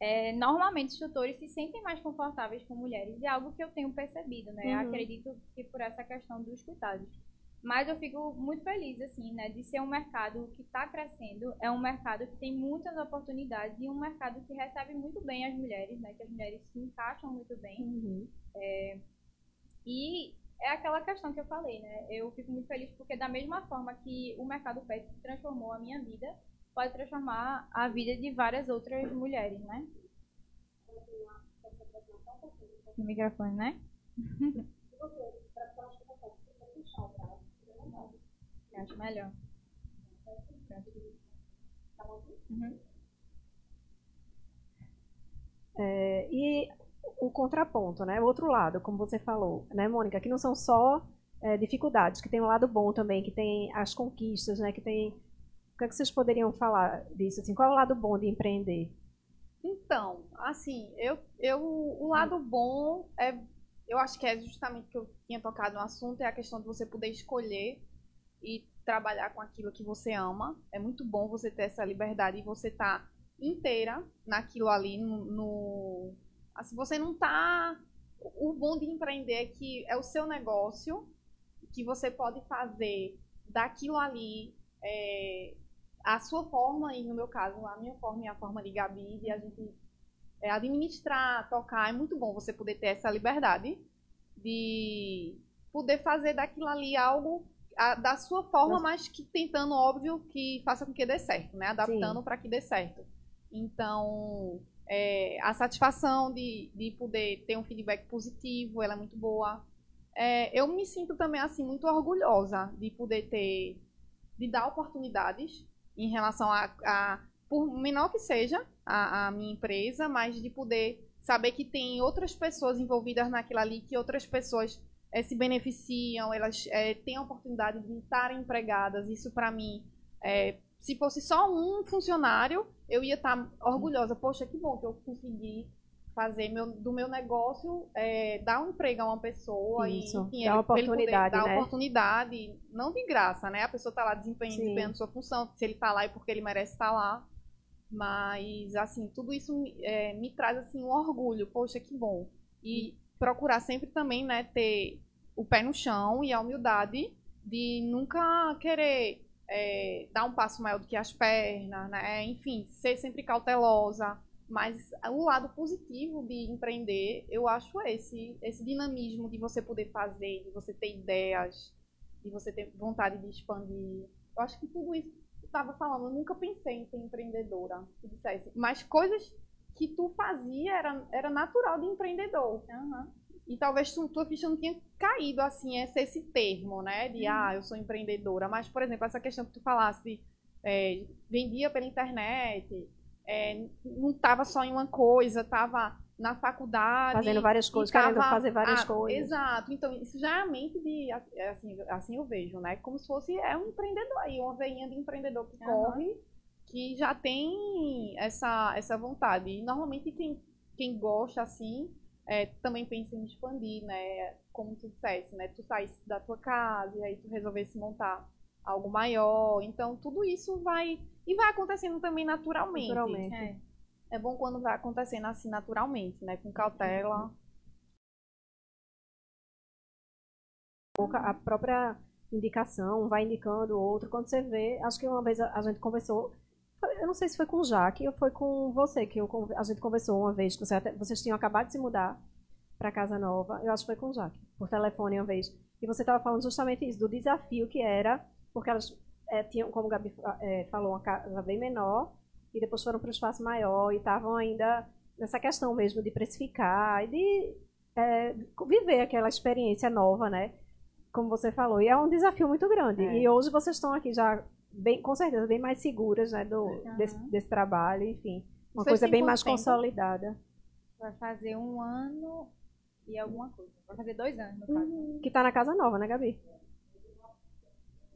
É, normalmente os tutores se sentem mais confortáveis com mulheres, é algo que eu tenho percebido, né? Uhum. Acredito que por essa questão dos cuidados. Mas eu fico muito feliz, assim, né, de ser um mercado que está crescendo, é um mercado que tem muitas oportunidades e um mercado que recebe muito bem as mulheres, né, que as mulheres se encaixam muito bem.
Uhum.
É, e é aquela questão que eu falei, né, eu fico muito feliz porque da mesma forma que o mercado pet transformou a minha vida, pode transformar a vida de várias outras mulheres, né? No microfone, né? Eu acho melhor. Uhum.
É, e o contraponto, né? O outro lado, como você falou, né, Mônica, que não são só é, dificuldades, que tem um lado bom também, que tem as conquistas, né? Que tem. O que, é que vocês poderiam falar disso? Assim, qual é o lado bom de empreender?
Então, assim, eu, eu, o lado bom é, eu acho que é justamente que eu tinha tocado no assunto, é a questão de você poder escolher e trabalhar com aquilo que você ama. É muito bom você ter essa liberdade e você tá inteira naquilo ali no, no assim, você não tá o bom de empreender é que é o seu negócio que você pode fazer daquilo ali é, a sua forma e no meu caso a minha forma e a forma de Gabi de a gente é, administrar, tocar é muito bom você poder ter essa liberdade de poder fazer daquilo ali algo a, da sua forma, mas que tentando, óbvio, que faça com que dê certo, né? Adaptando para que dê certo. Então, é, a satisfação de, de poder ter um feedback positivo, ela é muito boa. É, eu me sinto também, assim, muito orgulhosa de poder ter, de dar oportunidades em relação a, a por menor que seja a, a minha empresa, mas de poder saber que tem outras pessoas envolvidas naquilo ali, que outras pessoas é, se beneficiam, elas é, têm a oportunidade de estarem empregadas. Isso, para mim, é, se fosse só um funcionário, eu ia estar tá orgulhosa. Poxa, que bom que eu consegui fazer meu, do meu negócio dar um emprego a uma pessoa
Isso,
e enfim,
dá
ele,
oportunidade,
dar
né?
oportunidade, não de graça, né? A pessoa está lá desempenhando, desempenhando sua função, se ele está lá é porque ele merece estar lá. Mas assim, tudo isso é, me traz assim um orgulho, poxa, que bom. E procurar sempre também, né, ter o pé no chão e a humildade de nunca querer é, dar um passo maior do que as pernas, né? Enfim, ser sempre cautelosa. Mas o lado positivo de empreender, eu acho esse, esse dinamismo de você poder fazer, de você ter ideias, de você ter vontade de expandir. Eu acho que tudo isso que estava falando, eu nunca pensei em ser empreendedora, se dissesse. Mas coisas que tu fazia era, era natural de empreendedor. E talvez tu, tua ficha não tinha caído assim, esse, esse termo, né? De, ah, eu sou empreendedora. Mas, por exemplo, essa questão que tu falasse, é, vendia pela internet, é, não estava só em uma coisa, estava na faculdade.
Fazendo várias coisas,
tava-
querendo fazer várias
ah,
coisas.
Exato. Então, isso já é a mente de, assim, assim eu vejo, né? Como se fosse, é um empreendedor aí, uma veinha de empreendedor que
Aham.
corre, que já tem essa, essa vontade. E, normalmente, quem, quem gosta, assim, é, também pensa em expandir, né? Como tu disseste, né? Tu saísse da tua casa e aí tu resolvesse montar algo maior. Então, tudo isso vai... E vai acontecendo também naturalmente.
Naturalmente.
É.
É bom quando vai acontecendo assim naturalmente, né? Com cautela.
pouca- a própria indicação vai indicando outro. Quando você vê, acho que uma vez a, gente conversou, eu não sei se foi com o Jaque ou foi com você, que eu a gente conversou uma vez, que você até- vocês tinham acabado de se mudar para casa nova, eu acho que foi com o Jaque, por telefone uma vez. E você estava falando justamente isso, do desafio que era, porque elas eh, tinham, como o Gabi eh, falou, uma casa bem menor, e depois foram para um espaço maior, e estavam ainda nessa questão mesmo de precificar e de eh, viver aquela experiência nova, né? como você falou, e é um desafio muito grande.
É.
E hoje vocês estão aqui já, bem, com certeza, bem mais seguras né, do,
Aham.
desse, desse trabalho, enfim. Uma
Vocês
coisa bem mais consolidada.
Vai fazer um ano e alguma coisa. Vai fazer dois anos, no caso.
Que está na Casa Nova, né, Gabi?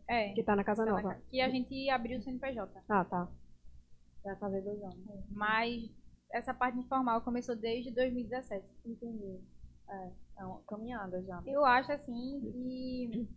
É.
Que está na Casa
Tá na
Nova.
ca- Que a gente abriu o CNPJ.
Ah, tá. Vai fazer dois anos.
Mas essa parte informal começou desde 2017.
Entendi. É, é uma caminhada já.
Eu acho assim que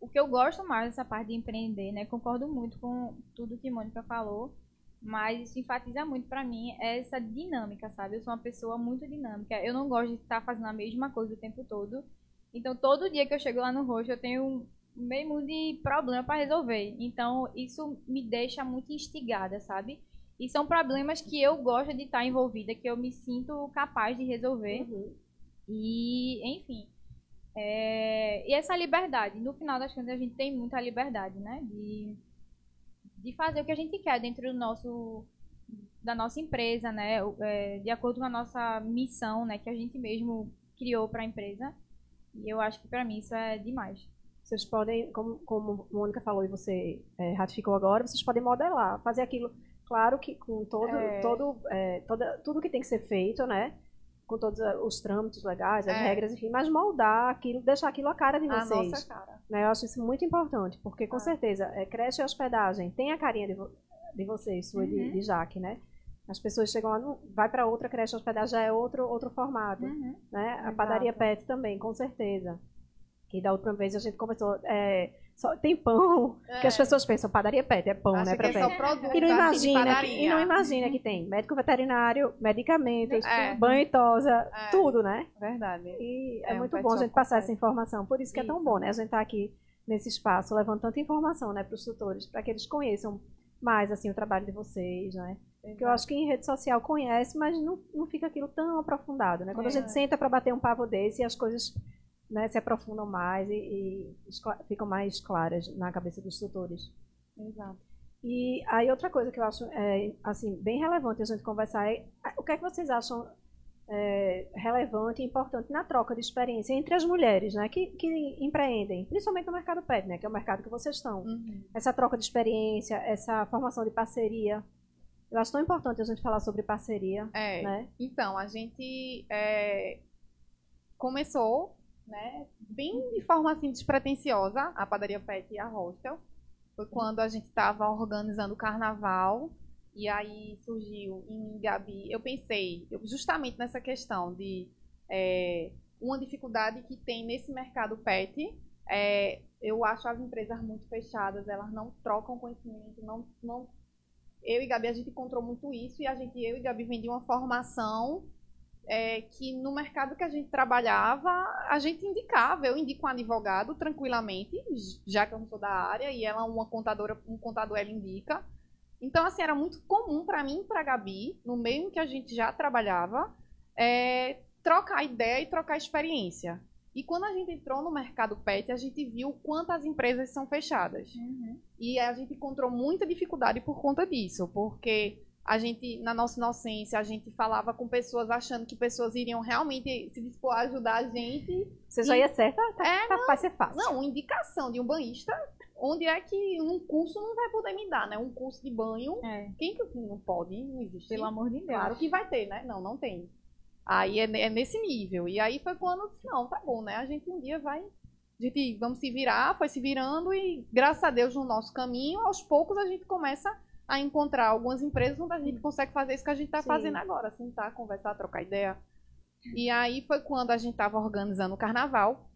o que eu gosto mais dessa parte de empreender, né? Concordo muito com tudo que Mônica falou, mas isso enfatiza muito pra mim é essa dinâmica, sabe? Eu sou uma pessoa muito dinâmica. Eu não gosto de estar fazendo a mesma coisa o tempo todo. Então, todo dia que eu chego lá no roxo, eu tenho um meio mundo de problema para resolver. Então, isso me deixa muito instigada, sabe? E são problemas que eu gosto de estar envolvida, que eu me sinto capaz de resolver.
Uhum.
E, enfim. É, e essa liberdade, no final das contas, a gente tem muita liberdade, né? De, de fazer o que a gente quer dentro do nosso da nossa empresa, né? É, de acordo com a nossa missão, né? Que a gente mesmo criou para a empresa. E eu acho que para mim isso é demais.
Vocês podem, como, como a Mônica falou e você é, ratificou agora, vocês podem modelar, fazer aquilo, claro que com todo,
É.
todo, é, toda, tudo que tem que ser feito, né? Com todos eh, os trâmites legais, as
É.
regras, enfim, mas moldar aquilo, deixar aquilo a cara de
A
vocês.
nossa cara.
né? Eu acho isso muito importante, porque com
Ah.
certeza, é, creche e hospedagem tem a carinha de, vo- de vocês, sua e de,
Uhum.
de Jaque, né? As pessoas chegam lá, não, vai para outra creche, hospedagem já é outro, outro formato,
Uhum.
né? A padaria pet também, com certeza. Que da outra vez a gente conversou, é, só, tem pão, que as
É.
pessoas pensam, padaria pet, é pão,
Acha
né,
que é
pet.
só produto,
E não
assim, de
imagina, que, e não imagina que tem médico veterinário, medicamentos,
É.
banho e tosa,
É.
tudo, né?
Verdade.
E é,
É, um
muito
pet
bom a gente passar essa informação. Por isso que é tão
Isso.
bom, né? A gente tá aqui nesse espaço levando tanta informação, né, para os tutores, para que eles conheçam mais assim o trabalho de vocês, né? Porque eu acho que em rede social conhece, mas não, não fica aquilo tão aprofundado, né? Quando a
É.
gente senta para bater um papo desse, as coisas né, se aprofundam mais e, e ficam mais claras na cabeça dos tutores.
Exato.
E aí outra coisa que eu acho é, assim bem relevante a gente conversar é o que é que vocês acham é, relevante e importante na troca de experiência entre as mulheres, né, que, que empreendem, principalmente no mercado pet, né, que é o mercado que vocês estão.
Uhum.
Essa troca de experiência, essa formação de parceria, eu acho tão importante a gente falar sobre parceria,
É.
né?
Então, a gente é, começou né? Bem de forma assim despretensiosa, a padaria Pet e a Hostel. Foi quando a gente estava organizando o carnaval e aí surgiu em Gabi. Eu pensei justamente nessa questão de é, uma dificuldade que tem nesse mercado pet. É, eu acho as empresas muito fechadas, elas não trocam conhecimento, não, não. Eu e Gabi a gente encontrou muito isso e a gente, eu e Gabi vendi uma formação é, que no mercado que a gente trabalhava, a gente indicava, eu indico um advogado tranquilamente, já que eu não sou da área, e ela uma contadora, um contador ela indica. Então, assim, era muito comum para mim e para a Gabi, no meio em que a gente já trabalhava, é, trocar ideia e trocar experiência. E quando a gente entrou no mercado pet, a gente viu quantas empresas são fechadas. Uhum. E a gente encontrou muita dificuldade por conta disso, porque a gente, na nossa inocência, a gente falava com pessoas achando que pessoas iriam realmente se dispor a ajudar a gente.
Você já ia certa? Tá, é, tá, vai ser fácil.
Não, indicação de um banhista, onde é que um curso não vai poder me dar, né? Um curso de banho. É. Quem que não pode? Não existe.
Pelo amor de Deus.
Claro que vai ter, né? Não, não tem. Aí é, é nesse nível. E aí foi quando, não, tá bom, né? A gente um dia vai a gente vamos se virar, foi se virando e graças a Deus no nosso caminho, aos poucos a gente começa a encontrar algumas empresas onde a gente consegue fazer isso que a gente está fazendo agora, sentar, conversar, trocar ideia. E aí foi quando a gente estava organizando o carnaval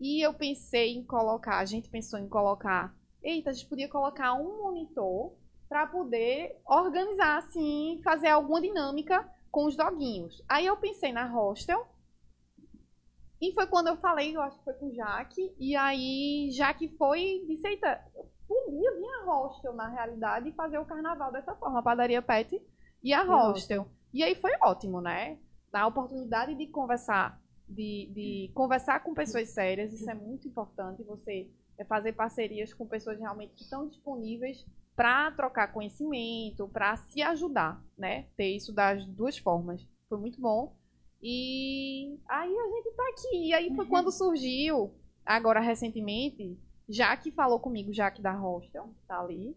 e eu pensei em colocar, a gente pensou em colocar, eita, a gente podia colocar um monitor para poder organizar assim, fazer alguma dinâmica com os doguinhos. Aí eu pensei na hostel. E foi quando eu falei, eu acho que foi com o Jaque. E aí, Jaque foi e disse: Eita, podia vir a hostel, na realidade, e fazer o carnaval dessa forma. A padaria Pet e a hostel. E aí foi ótimo, né? A oportunidade de conversar, de, de conversar com pessoas sérias, isso é muito importante. Você fazer parcerias com pessoas realmente que estão disponíveis para trocar conhecimento, para se ajudar, né? Ter isso das duas formas. Foi muito bom. E aí a gente tá aqui. E aí foi uhum. quando surgiu, agora recentemente, Jaque falou comigo, Jaque da Hostel, tá ali.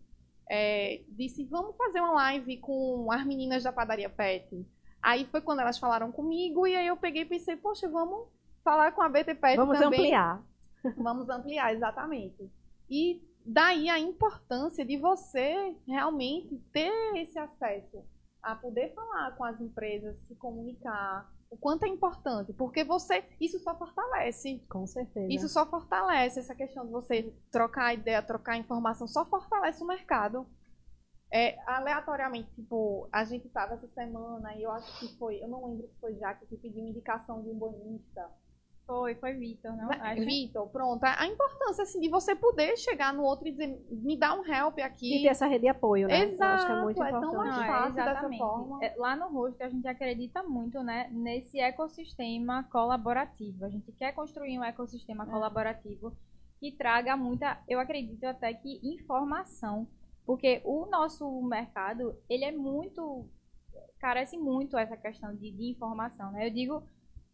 É, disse, vamos fazer uma live com as meninas da padaria Pet. Aí foi quando elas falaram comigo e aí eu peguei e pensei, poxa, vamos falar com a BT Pet
vamos
também.
Vamos ampliar.
Vamos ampliar, exatamente. E daí a importância de você realmente ter esse acesso a poder falar com as empresas, se comunicar, o quanto é importante, porque você, isso só fortalece.
Com certeza.
Isso só fortalece essa questão de você trocar ideia, trocar informação, só fortalece o mercado. É, aleatoriamente, tipo, a gente estava essa semana e eu acho que foi, eu não lembro se foi Jaque que pediu indicação de um banista
foi, foi Vitor, não?
Acho. Vitor, pronto. A importância, assim, de você poder chegar no outro e dizer, me dá um help aqui.
E ter essa rede de apoio, né?
Exato, acho que é muito é importante. tão mais fácil
é, dessa forma. É, lá no rosto, a gente acredita muito, né, nesse ecossistema colaborativo. A gente quer construir um ecossistema é. colaborativo que traga muita, eu acredito até que informação. Porque o nosso mercado, ele é muito, carece muito essa questão de, de informação, né? Eu digo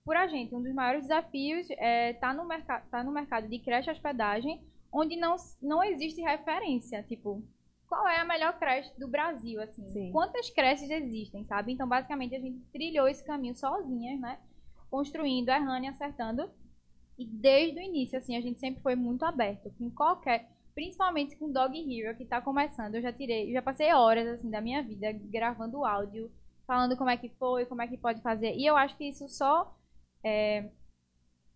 por a gente, um dos maiores desafios é tá no, mercado, tá no mercado de creche hospedagem, onde não, não existe referência, tipo, qual é a melhor creche do Brasil, assim, Sim. quantas creches existem, sabe? Então, basicamente, a gente trilhou esse caminho sozinha, né? Construindo, errando e acertando. E desde o início, assim, a gente sempre foi muito aberto com qualquer, principalmente com Dog Hero, que está começando. Eu já tirei, já passei horas, assim, da minha vida gravando áudio, falando como é que foi, como é que pode fazer. E eu acho que isso só é,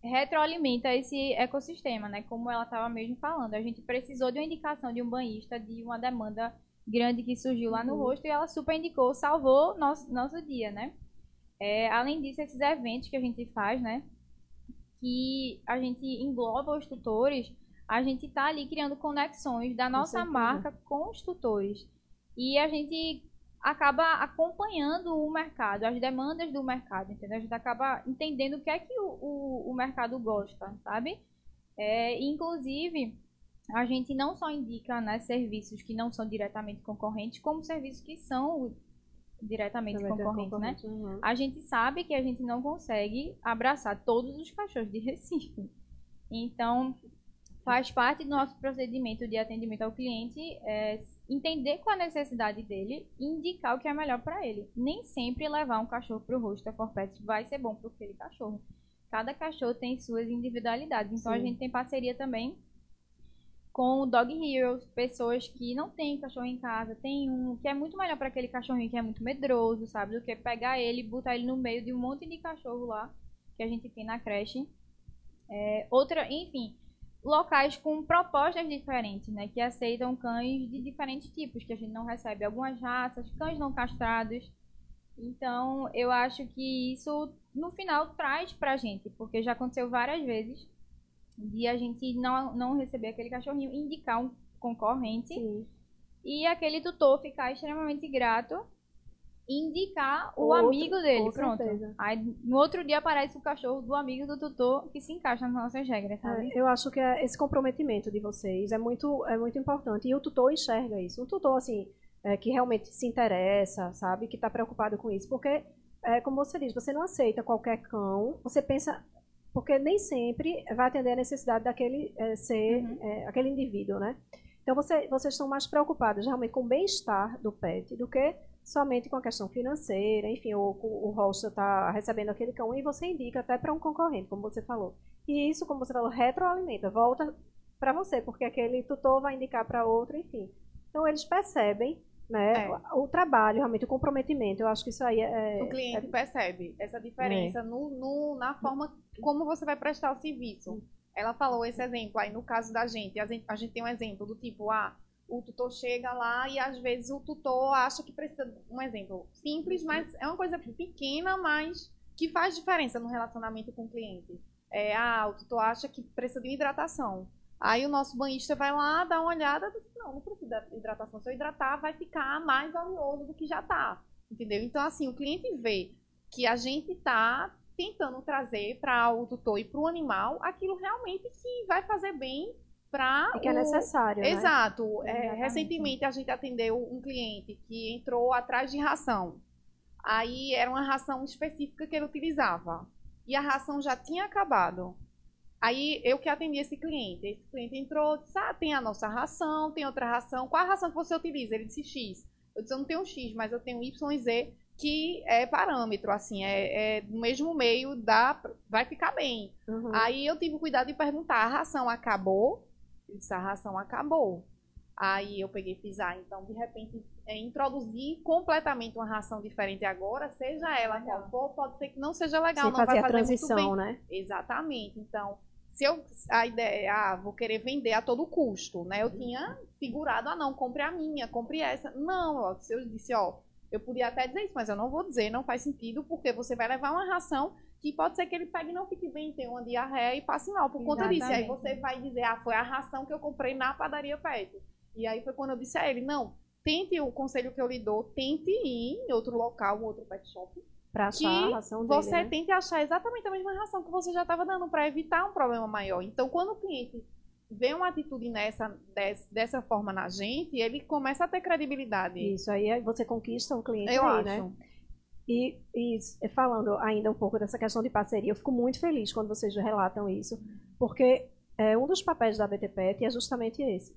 retroalimenta esse ecossistema, né? Como ela estava mesmo falando. A gente precisou de uma indicação de um banhista, de uma demanda grande que surgiu lá no uhum. rosto e ela super indicou, salvou nosso, nosso dia, né? É, além disso, esses eventos que a gente faz, né? Que a gente engloba os tutores, a gente está ali criando conexões da nossa marca com os tutores. E a gente acaba acompanhando o mercado, as demandas do mercado, entendeu? A gente acaba entendendo o que é que o, o, o mercado gosta, sabe? É, inclusive, a gente não só indica né, serviços que não são diretamente concorrentes, como serviços que são diretamente concorrentes, né? Uhum. A gente sabe que a gente não consegue abraçar todos os cachorros de Recife. Então, faz parte do nosso procedimento de atendimento ao cliente é, entender qual a necessidade dele e indicar o que é melhor para ele. Nem sempre levar um cachorro para o rosto pets vai ser bom para aquele cachorro. cada cachorro tem suas individualidades. Então a
Sim.
gente tem parceria também com o Dog Heroes, pessoas que não têm cachorro em casa, tem um que é muito melhor para aquele cachorrinho que é muito medroso, sabe, do que pegar ele e botar ele no meio de um monte de cachorro lá que a gente tem na creche. É, outra, enfim, locais com propostas diferentes, né, que aceitam cães de diferentes tipos, que a gente não recebe algumas raças, cães não castrados. Então, eu acho que isso no final traz pra gente, porque já aconteceu várias vezes de a gente não, não receber aquele cachorrinho indicar um concorrente
Sim.
e aquele tutor ficar extremamente grato indicar o amigo dele, pronto.
certeza.
Aí no outro dia aparece o cachorro do amigo do tutor que se encaixa nas nossas regras, sabe?
É, eu acho que é esse comprometimento de vocês é muito, é muito importante. E o tutor enxerga isso. Um tutor, assim, é, que realmente se interessa, sabe? Que está preocupado com isso. Porque, é, como você diz, você não aceita qualquer cão, você pensa. Porque nem sempre vai atender a necessidade daquele é, ser,
Uhum.
é, aquele indivíduo, né? Então, você, vocês estão mais preocupados realmente com o bem-estar do pet do que somente com a questão financeira, enfim, ou o hostel está recebendo aquele cão e você indica até para um concorrente, como você falou. E isso, como você falou, retroalimenta, volta para você, porque aquele tutor vai indicar para outro, enfim. Então eles percebem, né,
É.
o, trabalho, realmente o comprometimento. Eu acho que isso aí é,
O cliente percebe essa diferença no, no- na forma como você vai prestar o serviço. Ela falou esse exemplo aí no caso da gente. A gente, a gente tem um exemplo do tipo, ah, o tutor chega lá e às vezes o tutor acha que precisa. Um exemplo simples, mas é uma coisa pequena, mas que faz diferença no relacionamento com o cliente. É, ah, o tutor acha que precisa de hidratação. Aí o nosso banhista vai lá, dá uma olhada diz, não, não precisa de hidratação. Se eu hidratar, vai ficar mais oleoso do que já tá. Entendeu? Então, assim, o cliente vê que a gente tá tentando trazer para o tutor e para o animal aquilo realmente que vai fazer bem para
e que é necessário, né?
Exato. É,
Exatamente.
recentemente a gente atendeu um cliente que entrou atrás de ração. Aí era uma ração específica que ele utilizava. E a ração já tinha acabado. Aí eu que atendi esse cliente. Esse cliente entrou, disse: Ah, tem a nossa ração, tem outra ração. Qual a ração que você utiliza? Ele disse X. Eu disse: Eu não tenho X, mas eu tenho Y e Z, que é parâmetro, assim, é, é do mesmo meio, dá, vai ficar bem.
Uhum.
Aí eu tive o cuidado de perguntar: a ração acabou? Ele disse: a ração acabou. Aí eu peguei e fiz, ah, então de repente é, introduzir completamente uma ração diferente agora, seja ela qual for, pode ser que não seja legal, não vai
fazer a
fazer muito
transição, né?
Exatamente. Então, se eu a ideia ah, vou querer vender a todo custo, né? Eu tinha figurado, ah, não, compre a minha, compre essa. Não, ó, se eu disse, ó, eu podia até dizer isso, mas eu não vou dizer, não faz sentido, porque você vai levar uma ração que pode ser que ele pegue e não fique bem, tenha uma diarreia e passe mal por conta disso. E aí
Exatamente.
você vai dizer, ah, foi a ração que eu comprei na padaria Pet. E aí foi quando eu disse a ele, não, tente o conselho que eu lhe dou, tente ir em outro local, um outro pet shop,
Pra achar a ração dele,
você
né?
tente achar exatamente a mesma ração que você já estava dando para evitar um problema maior. Então, quando o cliente vê uma atitude nessa, des- dessa forma na gente, ele começa a ter credibilidade.
Isso, aí aí você conquista um cliente
eu
aí,
acho.
né? E, e s- falando ainda um pouco dessa questão de parceria, eu fico muito feliz quando vocês relatam isso, porque é, um dos papéis da BTPET é justamente esse,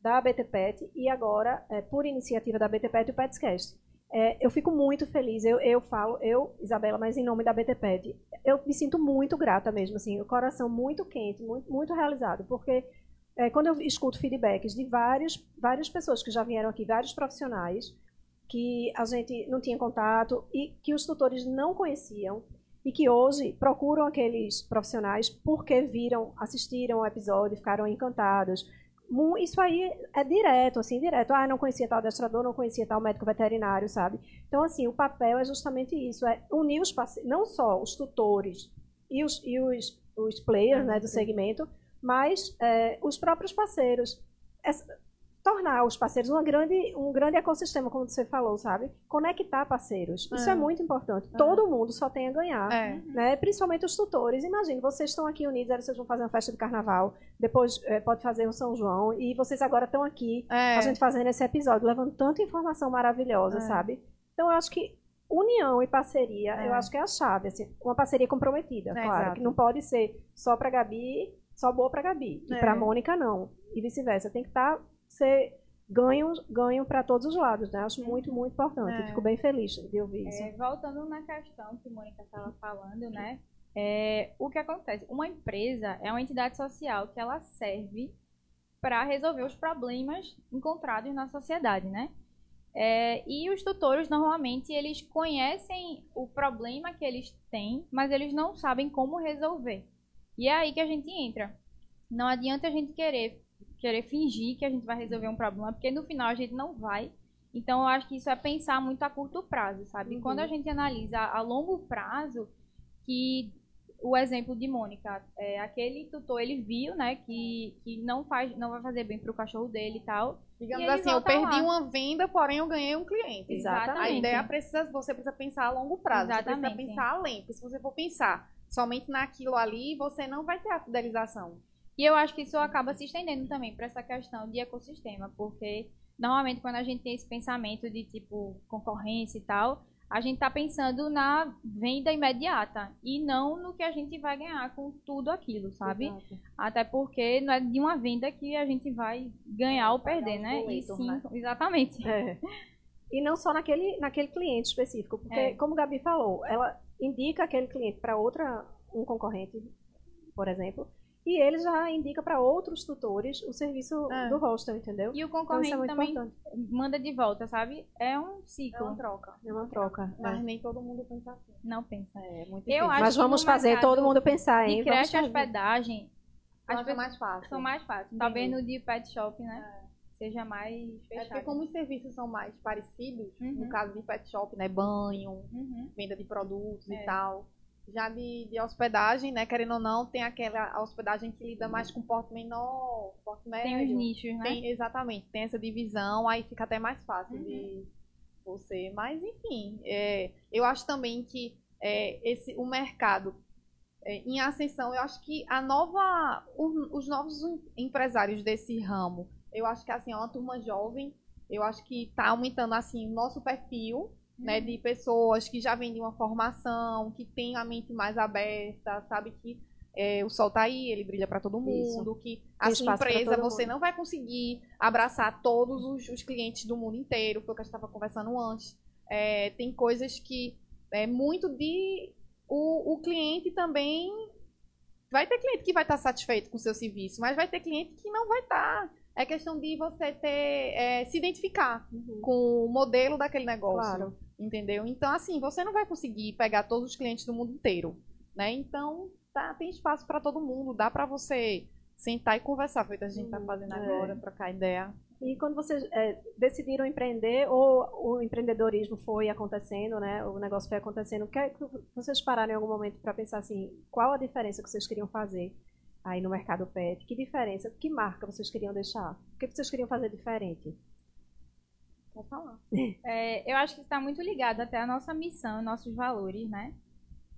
da BTPET e agora, é, por iniciativa da BTPET o Petscast. É, eu fico muito feliz, eu, eu falo, eu, Isabela, mas em nome da BTPET, eu me sinto muito grata mesmo, assim, o coração muito quente, muito, muito realizado, porque é, quando eu escuto feedbacks de vários, várias pessoas que já vieram aqui, vários profissionais, que a gente não tinha contato e que os tutores não conheciam e que hoje procuram aqueles profissionais porque viram, assistiram ao episódio, ficaram encantados. Isso aí é direto, assim, direto. Ah, não conhecia tal adestrador, não conhecia tal médico veterinário, sabe? Então, assim, o papel é justamente isso, é unir os parceiros, não só os tutores e os, e os, os players né, do segmento, mas é, os próprios parceiros. Tornar os parceiros uma grande, um grande ecossistema, como você falou, sabe? Conectar parceiros. Isso é,
É.
muito importante. Todo mundo só tem a ganhar.
É.
Né? Principalmente os tutores. Imagine, vocês estão aqui unidos, aí vocês vão fazer uma festa de carnaval, depois eh, pode fazer o São João, e vocês agora estão aqui,
É.
a gente fazendo esse episódio, levando tanta informação maravilhosa,
É.
sabe? Então eu acho que união e parceria,
É.
eu acho que é a chave, assim, uma parceria comprometida,
É,
claro,
exato.
que não pode ser só para Gabi, só boa para Gabi, e
É.
para Mônica não, e vice-versa, tem que estar ser ganho, ganho para todos os lados, né? Acho muito, muito importante.
É.
Fico bem feliz de ouvir isso.
É, voltando na questão que Mônica estava falando, né? É, o que acontece? Uma empresa é uma entidade social que ela serve para resolver os problemas encontrados na sociedade, né? É, e os tutores, normalmente, eles conhecem o problema que eles têm, mas eles não sabem como resolver. E é aí que a gente entra. Não adianta a gente querer, querer fingir que a gente vai resolver um problema, porque no final a gente não vai. Então, eu acho que isso é pensar muito a curto prazo, sabe?
Uhum.
Quando a gente analisa a longo prazo, que o exemplo de Mônica, é, aquele tutor, ele viu, né, que, que não, faz, não vai fazer bem pro cachorro dele e tal.
Digamos
E
assim, eu perdi
lá.
uma venda, porém eu ganhei um cliente.
Exatamente.
A ideia precisa, você precisa pensar a longo prazo, você
Exatamente.
precisa pensar além, porque se você for pensar somente naquilo ali, você não vai ter a fidelização.
E eu acho que isso acaba se estendendo também para essa questão de ecossistema, porque normalmente quando a gente tem esse pensamento de tipo concorrência e tal, a gente está pensando na venda imediata e não no que a gente vai ganhar com tudo aquilo, sabe?
Exato.
Até porque não é de uma venda que a gente vai ganhar ou perder, né? E
boletos,
sim,
né?
exatamente.
É. E não só naquele, naquele cliente específico, porque,
É.
como a Gabi falou, ela indica aquele cliente para outra, um concorrente, por exemplo, e ele já indica para outros tutores o serviço
É.
do hostel, entendeu?
E o
Então isso
concorrente
é muito
também
importante.
manda de volta, sabe? É um
É
ciclo.
uma troca.
É uma troca.
Mas
é.
nem todo mundo pensa assim.
Não pensa.
É muito
Eu acho
Mas vamos fazer todo mundo pensar, hein?
Creche e
fazer.
hospedagem, as pessoas
mais fácil.
são mais fáceis. Talvez no de pet shop, né? Seja mais
É porque
fechado.
como os serviços são mais parecidos,
Uhum.
no caso de pet shop, né, banho,
Uhum.
venda de produtos
É.
e tal. Já de, de hospedagem, né, querendo ou não, tem aquela hospedagem que lida mais com porte menor, porte médio.
Tem os nichos, né?
Tem- exatamente, tem essa divisão, aí fica até mais fácil
Uhum.
de você. Mas, enfim, é, eu acho também que é, esse, o mercado é, em ascensão, eu acho que a nova, o- os novos em- empresários desse ramo, eu acho que assim, é uma turma jovem, eu acho que está aumentando assim o nosso perfil, né, de pessoas que já vêm de uma formação, que tem a mente mais aberta, sabe que é, o sol tá aí, ele brilha para todo mundo, que a
Tem
sua empresa você
mundo.
não vai conseguir abraçar todos os, os clientes do mundo inteiro, foi o que a gente estava conversando antes. É, tem coisas que é muito de o, o cliente também vai ter cliente que vai estar satisfeito com o seu serviço, mas vai ter cliente que não vai estar. É questão de você ter é, se identificar
Uhum.
com o modelo daquele negócio.
Claro.
Entendeu? Então, assim, você não vai conseguir pegar todos os clientes do mundo inteiro, né? Então, tá, tem espaço para todo mundo, dá para você sentar e conversar, feito a gente tá
Hum,
fazendo
é.
agora, trocar ideia.
E quando vocês é, decidiram empreender ou o empreendedorismo foi acontecendo, né? O negócio foi acontecendo, é que vocês pararam em algum momento para pensar assim, qual a diferença que vocês queriam fazer aí no mercado pet? Que diferença? Que marca vocês queriam deixar? O que vocês queriam fazer diferente?
Pode falar.
É, eu acho que está muito ligado até à nossa missão, nossos valores, né?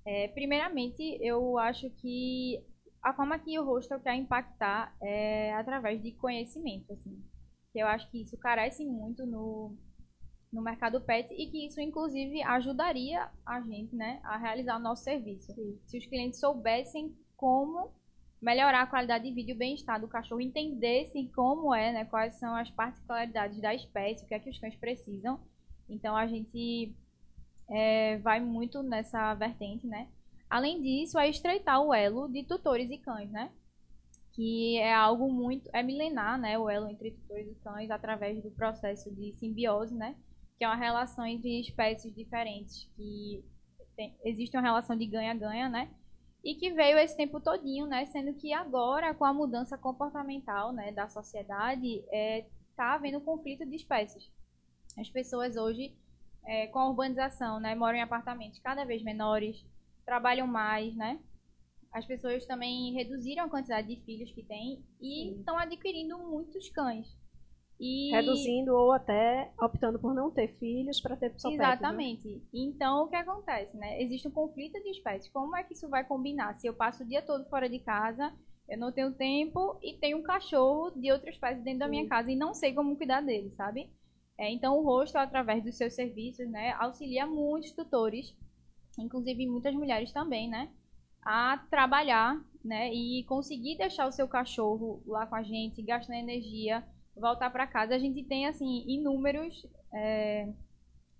É, primeiramente, eu acho que a forma que o hostel quer impactar é através de conhecimento, assim. Eu acho que isso carece muito no, no mercado pet e que isso, inclusive, ajudaria a gente, né, a realizar o nosso serviço.
Sim.
Se os clientes soubessem como melhorar a qualidade de vida e o bem-estar do cachorro, entendessem como é, né, quais são as particularidades da espécie, o que é que os cães precisam. Então a gente é, vai muito nessa vertente, né? Além disso, é estreitar o elo de tutores e cães, né? Que é algo muito. é milenar, né? O elo entre tutores e cães através do processo de simbiose, né? Que é uma relação entre espécies diferentes. Que tem, existe uma relação de ganha-ganha, né? E que veio esse tempo todinho, né? Sendo que agora, com a mudança comportamental né, da sociedade, é, tá havendo conflito de espécies. As pessoas hoje, é, com a urbanização, né, moram em apartamentos cada vez menores, trabalham mais, né? As pessoas também reduziram a quantidade de filhos que têm e estão adquirindo muitos cães. E...
Reduzindo ou até optando por não ter filhos para ter só pets, né?
Exatamente. Então, o que acontece, né? Existe um conflito de espécies. Como é que isso vai combinar? Se eu passo o dia todo fora de casa, eu não tenho tempo e tenho um cachorro de outra espécie dentro da minha casa e não sei como cuidar dele, sabe? É, então, o rosto, através dos seus serviços, né, auxilia muitos tutores, inclusive muitas mulheres também, né, a trabalhar, né, e conseguir deixar o seu cachorro lá com a gente, gastando energia, voltar para casa. A gente tem, assim, inúmeros é,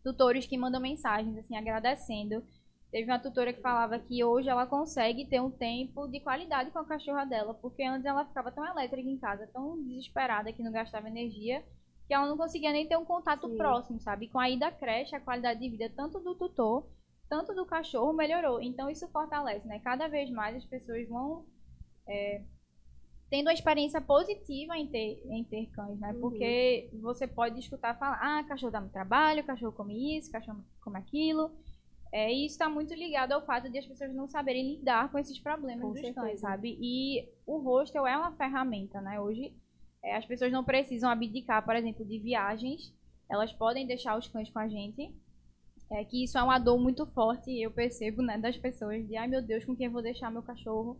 tutores que mandam mensagens, assim, agradecendo. Teve uma tutora que falava que hoje ela consegue ter um tempo de qualidade com a cachorra dela, porque antes ela ficava tão elétrica em casa, tão desesperada que não gastava energia, que ela não conseguia nem ter um contato
Sim.
próximo, sabe? Com a ida à creche, a qualidade de vida tanto do tutor, tanto do cachorro melhorou. Então isso fortalece, né? Cada vez mais as pessoas vão é, tendo uma experiência positiva em ter, em ter cães, né?
Uhum.
Porque você pode escutar falar, ah, cachorro dá muito trabalho, cachorro come isso, cachorro come aquilo. É, e isso está muito ligado ao fato de as pessoas não saberem lidar com esses problemas
Com
dos
certeza.
cães, sabe? E o hostel é uma ferramenta, né? Hoje é, as pessoas não precisam abdicar, por exemplo, de viagens. Elas podem deixar os cães com a gente. É que isso é uma dor muito forte, eu percebo, né, das pessoas, de ai meu Deus, com quem eu vou deixar meu cachorro?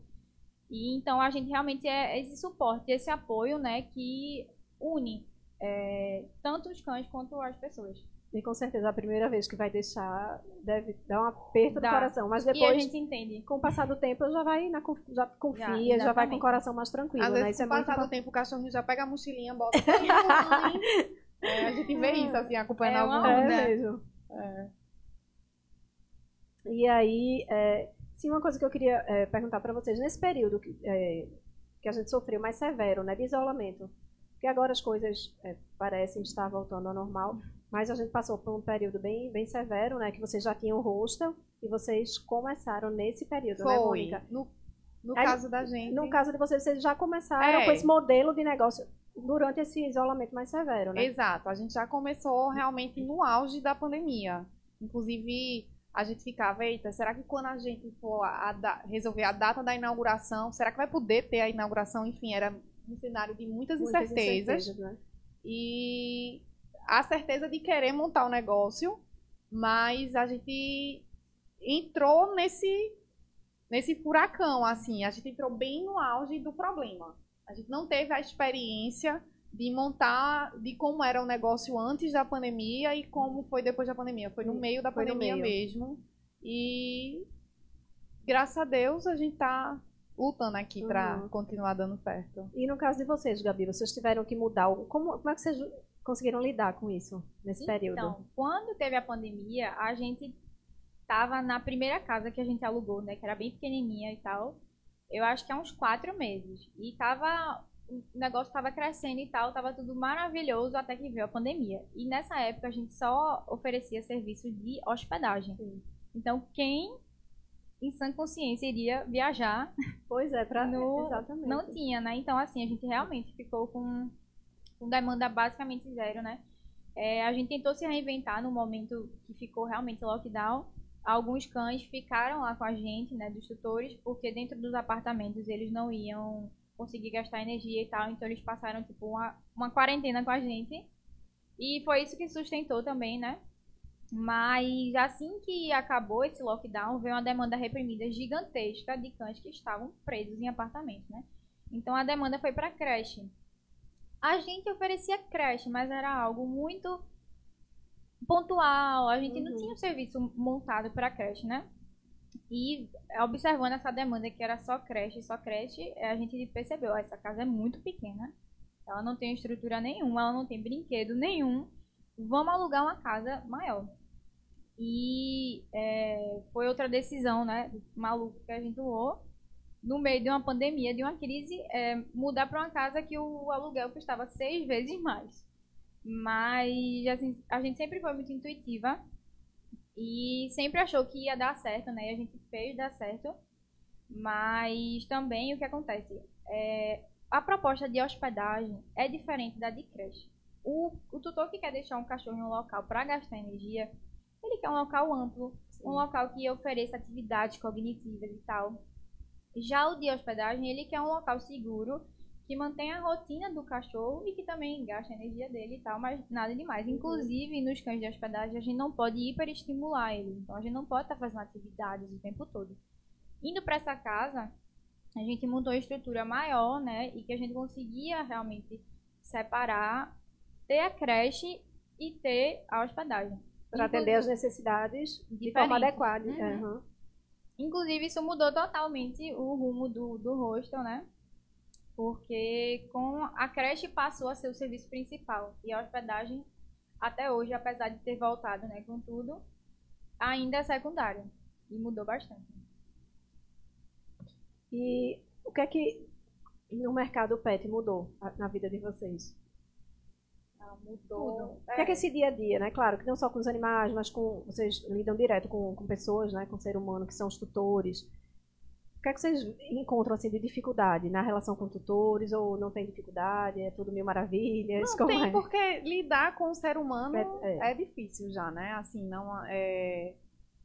E então a gente realmente é esse suporte, esse apoio, né, que une é, tanto os cães quanto as pessoas.
E com certeza a primeira vez que vai deixar deve dar um aperto
Dá.
no coração. Mas
e a
depois,
gente entende.
com o passar do tempo, já vai na, já confia, já, vai com o coração mais tranquilo.
Às
né?
vezes,
é
com o
muito
passar do tempo, o cachorrinho já pega a mochilinha, bota. É, a gente vê isso, assim, acompanhando
É uma
alguma
onda.
É mesmo.
É.
E aí, é, sim, uma coisa que eu queria é, perguntar para vocês, nesse período que, é, que a gente sofreu mais severo, né, de isolamento, porque agora as coisas é, parecem estar voltando ao normal, mas a gente passou por um período bem, bem severo, né, que vocês já tinham hostel e vocês começaram nesse período, né,
Foi.
Mônica?
No, no
Aí,
caso da gente.
No caso de vocês, vocês já começaram
É.
com esse modelo de negócio durante esse isolamento mais severo, né?
Exato, a gente já começou realmente no auge da pandemia. Inclusive, a gente ficava, eita, será que quando a gente for a da- resolver a data da inauguração, será que vai poder ter a inauguração? Enfim, era um cenário de muitas,
Muitas
incertezas.
incertezas, né?
E a certeza de querer montar o negócio, mas a gente entrou nesse nesse furacão, assim, a gente entrou bem no auge do problema. A gente não teve a experiência de montar, de como era o negócio antes da pandemia e como foi depois da pandemia. Foi no meio da
Foi
pandemia
meio.
mesmo. E graças a Deus a gente tá lutando aqui para
Uhum.
continuar dando certo.
E no caso de vocês, Gabi, vocês tiveram que mudar. o- Como, como é que vocês conseguiram lidar com isso nesse período?
Então, quando teve a pandemia, a gente tava na primeira casa que a gente alugou, né? Que era bem pequenininha e tal. Eu acho que há uns quatro meses. E tava. O negócio tava crescendo e tal, tava tudo maravilhoso até que veio a pandemia. E nessa época a gente só oferecia serviço de hospedagem. Então, quem em sã consciência iria viajar
Pois é, para
No-
exatamente.
não tinha, né? Então, assim, a gente realmente ficou com, com demanda basicamente zero, né? É, a gente tentou se reinventar no momento que ficou realmente lockdown. Alguns cães ficaram lá com a gente, né, dos tutores, porque dentro dos apartamentos eles não iam conseguir gastar energia e tal, então eles passaram, tipo, uma, uma quarentena com a gente. E foi isso que sustentou também, né? Mas assim que acabou esse lockdown, veio uma demanda reprimida gigantesca de cães que estavam presos em apartamentos, né? Então a demanda foi para creche. A gente oferecia creche, mas era algo muito pontual. A gente não
Uhum.
tinha um serviço montado para creche, né? E observando essa demanda que era só creche, só creche, eh, a gente percebeu, ó, essa casa é muito pequena. Ela não tem estrutura nenhuma, ela não tem brinquedo nenhum. Vamos alugar uma casa maior. E é, foi outra decisão, né, maluca que a gente tomou no meio de uma pandemia, de uma crise, é, mudar para uma casa que o aluguel custava seis vezes mais. Mas assim, a gente sempre foi muito intuitiva e sempre achou que ia dar certo, né? E a gente fez dar certo. Mas também o que acontece? É, a proposta de hospedagem é diferente da de creche. O, o tutor que quer deixar um cachorro em um local para gastar energia, ele quer um local amplo, um local que ofereça atividades cognitivas e tal. Já o de hospedagem, ele quer um local seguro, que mantenha a rotina do cachorro e que também gaste a energia dele e tal, mas nada demais. Inclusive, nos cães de hospedagem, a gente não pode hiperestimular eles. Então, a gente não pode estar fazendo atividades o tempo todo. Indo para essa casa, a gente montou uma estrutura maior, né? E que a gente conseguia realmente separar, ter a creche e ter a hospedagem.
Para atender as necessidades de
Diferentes.
forma adequada.
Uhum.
Aham.
Inclusive, isso mudou totalmente o rumo do, do hostel, né? Porque com a creche passou a ser o serviço principal. E a hospedagem, até hoje, apesar de ter voltado né, com tudo, ainda é secundária. E mudou bastante.
E o que é que no mercado pet mudou na vida de vocês?
Ah, mudou.
O que é que esse dia a dia, né? Claro que não só com os animais, mas com vocês lidam direto com, com pessoas, né? Com ser humano que são os tutores. O que é que vocês encontram assim de dificuldade na relação com tutores ou não tem dificuldade? É tudo mil maravilhas?
Não tem,
é?
porque lidar com o ser humano
É-
é,
é.
difícil já, né? Assim, não é,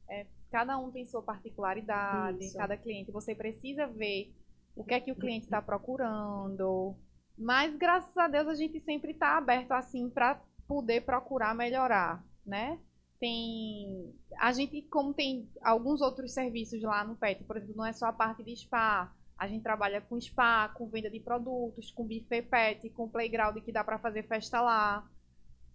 é- cada um tem sua particularidade,
Isso.
cada cliente. Você precisa ver o que é que o cliente está procurando. Mas graças a Deus a gente sempre está aberto assim para poder procurar melhorar, né? Tem a gente como tem alguns outros serviços lá no PET, por exemplo, não é só a parte de spa, a gente trabalha com spa, com venda de produtos, com buffet pet, com playground que dá para fazer festa lá.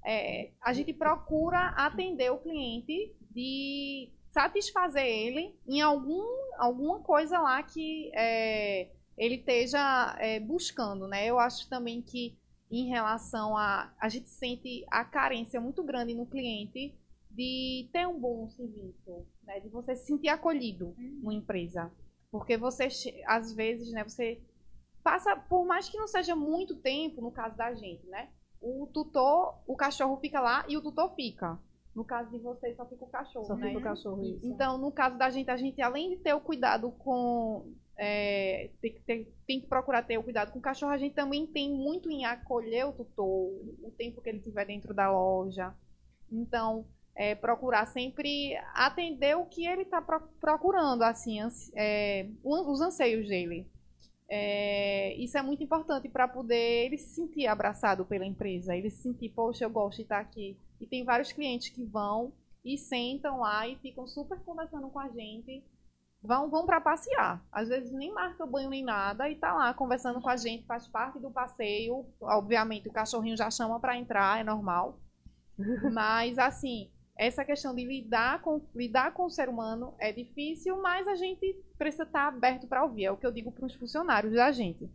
É, a gente procura atender o cliente de satisfazer ele em algum, alguma coisa lá que é, ele esteja é, buscando, né? Eu acho também que em relação a a gente sente a carência muito grande no cliente de ter um bom serviço, né? De você se sentir acolhido numa empresa. Porque você, às vezes, né, você passa, por mais que não seja muito tempo, no caso da gente, né? O tutor, o cachorro fica lá e o tutor fica. No caso de vocês, só fica o cachorro,
Só
né?
fica o cachorro isso.
Então, no caso da gente, a gente, além de ter o cuidado com. é, tem, que ter- tem que procurar ter o cuidado com o cachorro, a gente também tem muito em acolher o tutor, o tempo que ele estiver dentro da loja. Então, é, procurar sempre atender o que ele está procurando, assim, é, o- os anseios dele. É, isso é muito importante para poder ele se sentir abraçado pela empresa, ele se sentir, poxa, eu gosto de estar aqui. E tem vários clientes que vão e sentam lá e ficam super conversando com a gente. Vão, vão para passear. Às vezes nem marca banho nem nada e tá lá conversando com a gente, faz parte do passeio. Obviamente o cachorrinho já chama para entrar, é normal. Mas assim, essa questão de lidar com, lidar com o ser humano é difícil, mas a gente precisa estar aberto para ouvir. É o que eu digo para os funcionários da gente.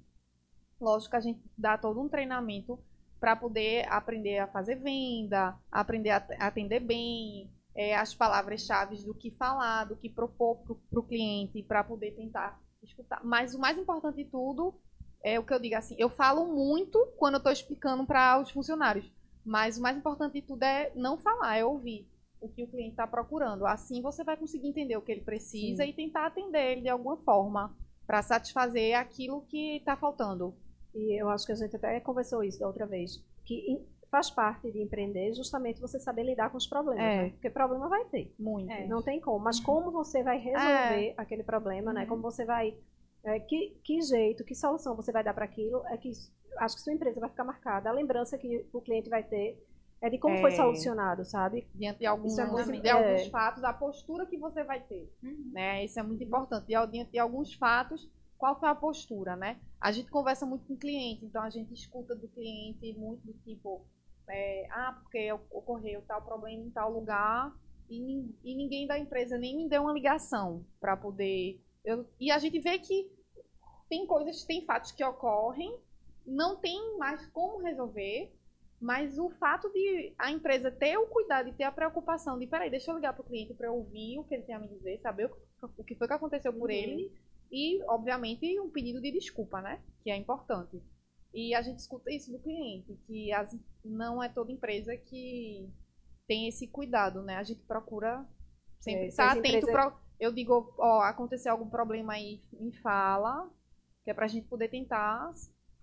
Lógico que a gente dá todo um treinamento para poder aprender a fazer venda, aprender a atender bem, é, as palavras-chave do que falar, do que propor para o cliente, para poder tentar escutar. Mas o mais importante de tudo é o que eu digo assim: eu falo muito quando eu estou explicando para os funcionários, mas o mais importante de tudo é não falar, é ouvir o que o cliente está procurando. Assim você vai conseguir entender o que ele precisa
Sim.
e tentar atender ele de alguma forma para satisfazer aquilo que está faltando.
E eu acho que a gente até conversou isso da outra vez, que faz parte de empreender justamente você saber lidar com os problemas,
É.
né? Porque problema vai ter.
Muito.
É.
Não tem como. Mas como você vai resolver aquele problema, né?
Uhum.
Como você vai. é, que, que jeito, que solução você vai dar para aquilo, é que acho que sua empresa vai ficar marcada. A lembrança que o cliente vai ter é de como
É.
foi solucionado, sabe?
diante de alguns,
Isso é muito-
de
é.
alguns fatos, a postura que você vai ter,
Uhum.
né? Isso é muito importante. Diante de alguns fatos, qual foi a postura, né? A gente conversa muito com o cliente, então a gente escuta do cliente muito do tipo, é, ah, porque ocorreu tal problema em tal lugar e, e ninguém da empresa nem me deu uma ligação para poder. eu- e a gente vê que tem coisas, tem fatos que ocorrem, não tem mais como resolver, mas o fato de a empresa ter o cuidado e ter a preocupação de, peraí, deixa eu ligar para o cliente para ouvir o que ele tem a me dizer, saber o, que foi que aconteceu por
Uhum.
ele e, obviamente, um pedido de desculpa, né? Que é importante. E a gente escuta isso do cliente, que as- não é toda empresa que tem esse cuidado, né? A gente procura sempre
É,
estar
as
atento.
empresas-
pro- eu digo, ó, aconteceu algum problema aí, me fala, que é pra gente poder tentar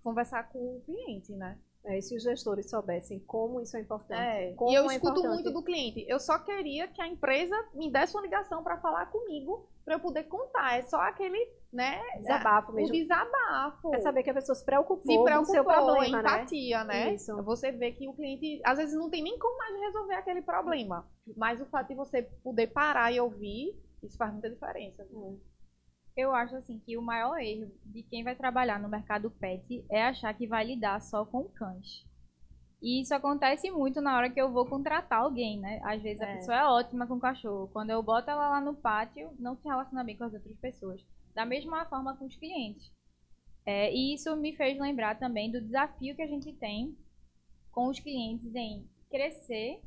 conversar com o cliente, né?
É, e se os gestores soubessem como isso é importante.
É, e eu
é
escuto
importante.
muito do cliente. Eu só queria que a empresa me desse uma ligação para falar comigo, para eu poder contar. É só aquele, né?
Desabafo
O
mesmo.
desabafo.
É saber que a pessoa se preocupou,
se
com o
preocupou,
seu problema, né?
empatia, né?
Isso.
Você vê que o cliente, às vezes, não tem nem como mais resolver aquele problema. Mas o fato de você poder parar e ouvir, isso faz muita diferença. viu?
Eu acho assim que o maior erro de quem vai trabalhar no mercado pet é achar que vai lidar só com cães. E isso acontece muito na hora que eu vou contratar alguém, né? Às vezes a
É.
pessoa é ótima com o cachorro. Quando eu boto ela lá no pátio, não se relaciona bem com as outras pessoas. Da mesma forma com os clientes. É, e isso me fez lembrar também do desafio que a gente tem com os clientes em crescer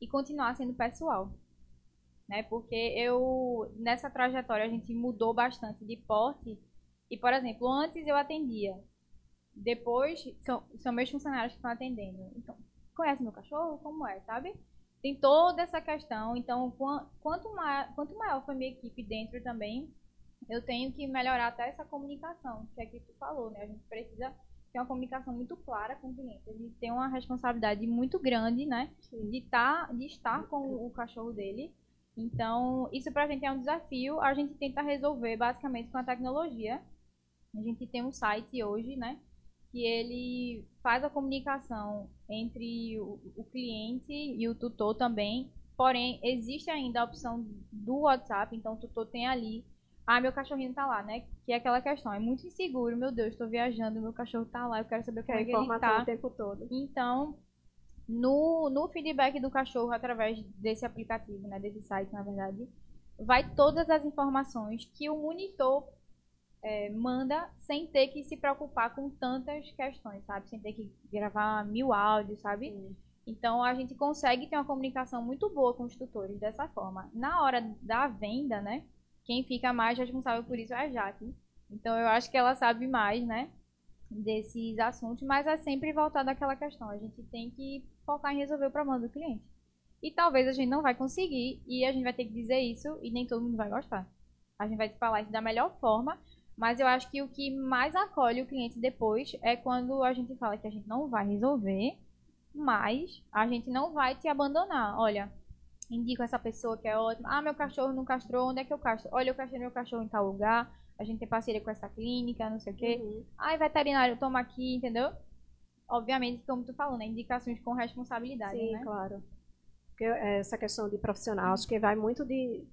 e continuar sendo pessoal. Né? Porque eu nessa trajetória a gente mudou bastante de porte. E, por exemplo, antes eu atendia. Depois são, são meus funcionários que estão atendendo. Então, conhece meu cachorro? Como é, sabe? Tem toda essa questão. Então, quanto maior, quanto maior foi minha equipe dentro também, eu tenho que melhorar até essa comunicação, que é que tu falou, né? A gente precisa ter uma comunicação muito clara com o cliente. A gente tem uma responsabilidade muito grande, né? De, tá, de estar com o cachorro dele. Então, isso pra gente é um desafio. A gente tenta resolver basicamente com a tecnologia. A gente tem um site hoje, né? Que ele faz a comunicação entre o, o cliente e o tutor também. Porém, existe ainda a opção do WhatsApp, então o tutor tem ali ah, meu cachorrinho tá lá, né? Que é aquela questão, é muito inseguro, meu Deus, estou viajando, meu cachorro tá lá, eu quero saber como é que ele tá.
o tempo todo.
Então, no, no feedback do cachorro, através desse aplicativo, né, desse site, na verdade, vai todas as informações que o monitor é, manda sem ter que se preocupar com tantas questões, sabe? Sem ter que gravar mil áudios, sabe? Sim. Então, a gente consegue ter uma comunicação muito boa com os tutores dessa forma. Na hora da venda, né? quem fica mais responsável por isso é a Jaque. Então eu acho que ela sabe mais, né, desses assuntos, mas é sempre voltado àquela questão. A gente tem que focar em resolver o problema do cliente. E talvez a gente não vai conseguir e a gente vai ter que dizer isso e nem todo mundo vai gostar. A gente vai falar isso da melhor forma, mas eu acho que o que mais acolhe o cliente depois é quando a gente fala que a gente não vai resolver, mas a gente não vai te abandonar. Olha, indico essa pessoa que é ótima. Ah, meu cachorro não castrou, onde é que eu castro? Olha, eu castrei meu cachorro em tal lugar, a gente tem parceria com essa clínica, não sei o quê. Uhum. Ai, veterinário, toma aqui, entendeu? Obviamente, como tu falou, né? Indicações com responsabilidade,
Sim,
né?
claro. Porque é, essa questão de profissional, acho que vai muito de...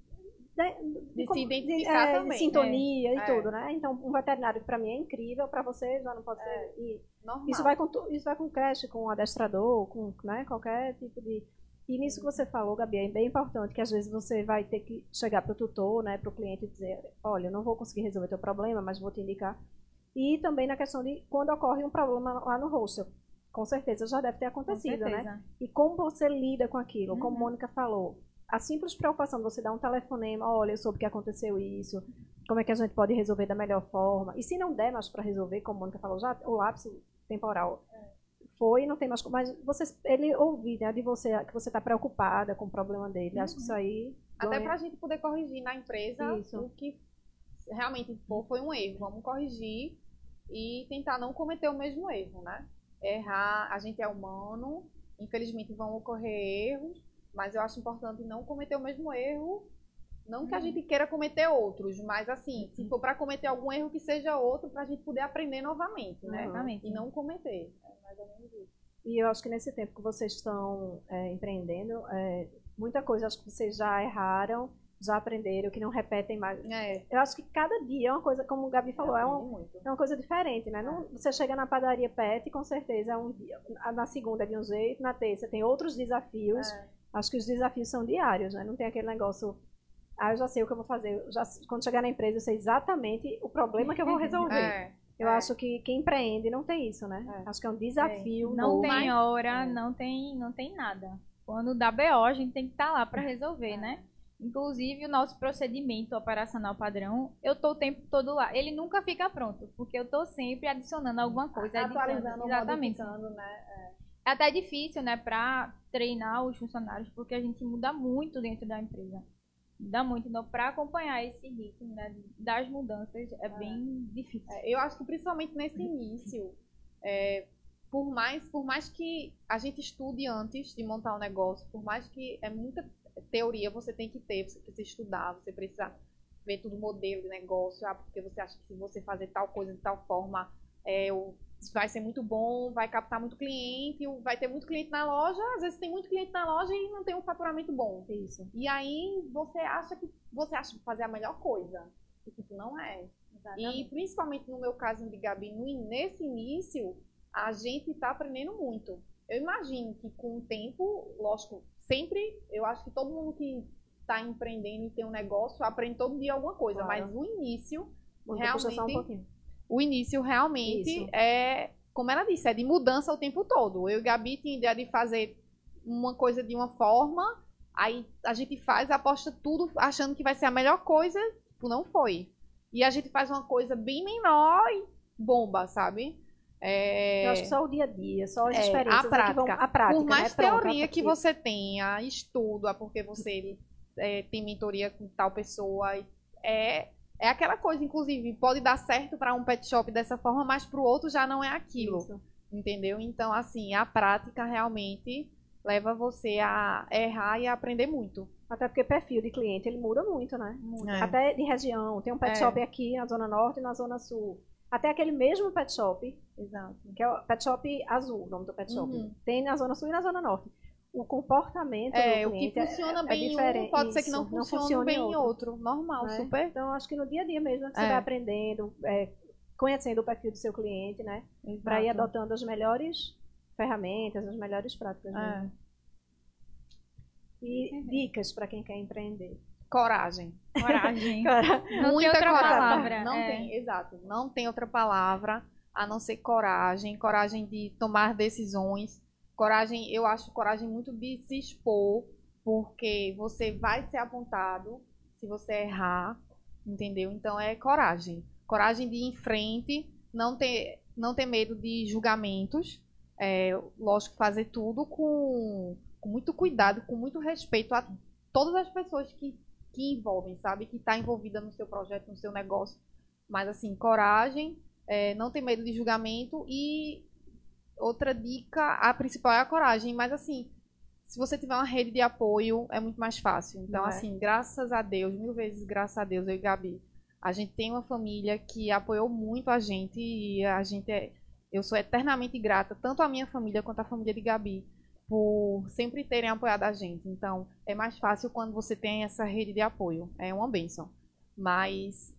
De, de, de se identificar de, é, também,
de sintonia né? e é. tudo, né? Então, um veterinário para mim é incrível, para você já não pode ser. É, e isso vai com isso vai com creche, com adestrador, com né, qualquer tipo de e nisso que você falou, Gabi, é bem importante que às vezes você vai ter que chegar para o tutor, né, para o cliente e dizer, olha, eu não vou conseguir resolver teu problema, mas vou te indicar. E também na questão de quando ocorre um problema lá no hostel. Com certeza já deve ter acontecido, né? E como você lida com aquilo, uhum. como a Mônica falou. A simples preocupação de você dar um telefonema, olha, eu soube que aconteceu isso, como é que a gente pode resolver da melhor forma. E se não der mais para resolver, como a Mônica falou, já o lápis temporal foi, não tem mais Mas você, ele ouvir né, de você que você está preocupada com o problema dele. Uhum. Acho que isso uhum. aí.
Até para a gente poder corrigir na empresa isso. o que realmente foi um erro. Vamos corrigir e tentar não cometer o mesmo erro, né? Errar, a gente é humano, infelizmente vão ocorrer erros, mas eu acho importante não cometer o mesmo erro não que a gente queira cometer outros, mas assim, se for para cometer algum erro, que seja outro, para a gente poder aprender novamente, né? Exatamente. E não cometer. É mais ou menos isso.
E eu acho que nesse tempo que vocês estão é, empreendendo, é, muita coisa acho que vocês já erraram, já aprenderam, que não repetem mais. É. Eu acho que cada dia é uma coisa, como o Gabi falou, é, um, é uma coisa diferente, né? Não, você chega na padaria pet, com certeza é um dia, na segunda é de um jeito, na terça tem outros desafios. É. Acho que os desafios são diários, né? Não tem aquele negócio ah, eu já sei o que eu vou fazer. Já, quando chegar na empresa, eu sei exatamente o problema que eu vou resolver. É, eu é. acho que quem empreende não tem isso, né? É. Acho que é um desafio.
É. Não tem hora, é. não tem, não tem nada. Quando dá BO, a gente tem que estar tá lá para resolver, né? Inclusive, o nosso procedimento operacional padrão, eu tô o tempo todo lá. Ele nunca fica pronto, porque eu tô sempre adicionando alguma coisa.
Atualizando, exatamente. né?
É. é até difícil, né, para treinar os funcionários, porque a gente muda muito dentro da empresa dá muito. Então, para acompanhar esse ritmo né, das mudanças é, é. bem difícil.
É, eu acho que principalmente nesse início, é, por mais por mais que a gente estude antes de montar o um negócio, por mais que é muita teoria você tem que ter, você precisa estudar, você precisa ver tudo modelo de negócio, ah, porque você acha que se você fazer tal coisa de tal forma, é, o vai ser muito bom, vai captar muito cliente, vai ter muito cliente na loja, às vezes tem muito cliente na loja e não tem um faturamento bom.
Isso.
E aí você acha que você acha fazer a melhor coisa. E tipo, não é. Exatamente. E principalmente no meu caso de Gabi, nesse início, a gente está aprendendo muito. Eu imagino que com o tempo, lógico, sempre, eu acho que todo mundo que está empreendendo e tem um negócio aprende todo dia alguma coisa, claro. mas no início, Vou realmente... Um o início realmente Isso. é, como ela disse, é de mudança o tempo todo. Eu e Gabi tinha ideia de fazer uma coisa de uma forma, Aí a gente faz, aposta tudo achando que vai ser a melhor coisa, tipo, não foi. E a gente faz uma coisa bem menor e bomba, sabe? É...
Eu acho que só o dia a dia, só as
É,
experiências.
a
é que vão-
prática.
a prática,
Por mais
né?
Teoria que
prática.
você tenha, estudo, é porque você é, tem mentoria com tal pessoa, é, é aquela coisa, inclusive, pode dar certo para um pet shop dessa forma, mas para o outro já não é aquilo,
Isso.
entendeu? Então, assim, a prática realmente leva você a errar e a aprender muito.
Até porque perfil de cliente, ele muda muito, né?
É.
Até de região. Tem um pet
É.
shop aqui na Zona Norte e na Zona Sul. Até aquele mesmo pet shop,
Exato.
que é o pet shop azul, o nome do pet shop.
Uhum.
Tem na Zona Sul e na Zona Norte. O comportamento
É,
do
o que
cliente
funciona
é,
bem
é
em um, pode ser que não
Isso,
funcione
funcione
bem em outro. Normal,
né?
super.
Então, acho que no dia a dia mesmo é que você
É.
vai aprendendo, é, conhecendo o perfil do seu cliente, né? Para ir adotando as melhores ferramentas, as melhores práticas.
É.
E dicas para quem quer empreender.
Coragem.
Coragem. Não tem outra
coragem.
palavra,
Não
é.
tem, exato. Não tem outra palavra a não ser coragem. Coragem de tomar decisões. Coragem, eu acho coragem muito de se expor, porque você vai ser apontado se você errar, entendeu? Então é coragem. Coragem de ir em frente, não ter, não ter medo de julgamentos. É, lógico, fazer tudo com, com muito cuidado, com muito respeito a todas as pessoas que que envolvem, sabe? Que está envolvida no seu projeto, no seu negócio. Mas, assim, coragem, é, não ter medo de julgamento e outra dica, a principal é a coragem. Mas, assim, se você tiver uma rede de apoio, é muito mais fácil. Então,
é?
assim, graças a Deus, mil vezes graças a Deus, eu e Gabi, a gente tem uma família que apoiou muito a gente e a gente é... Eu sou eternamente grata, tanto à minha família quanto à família de Gabi, por sempre terem apoiado a gente. Então, é mais fácil quando você tem essa rede de apoio. É uma benção. Mas,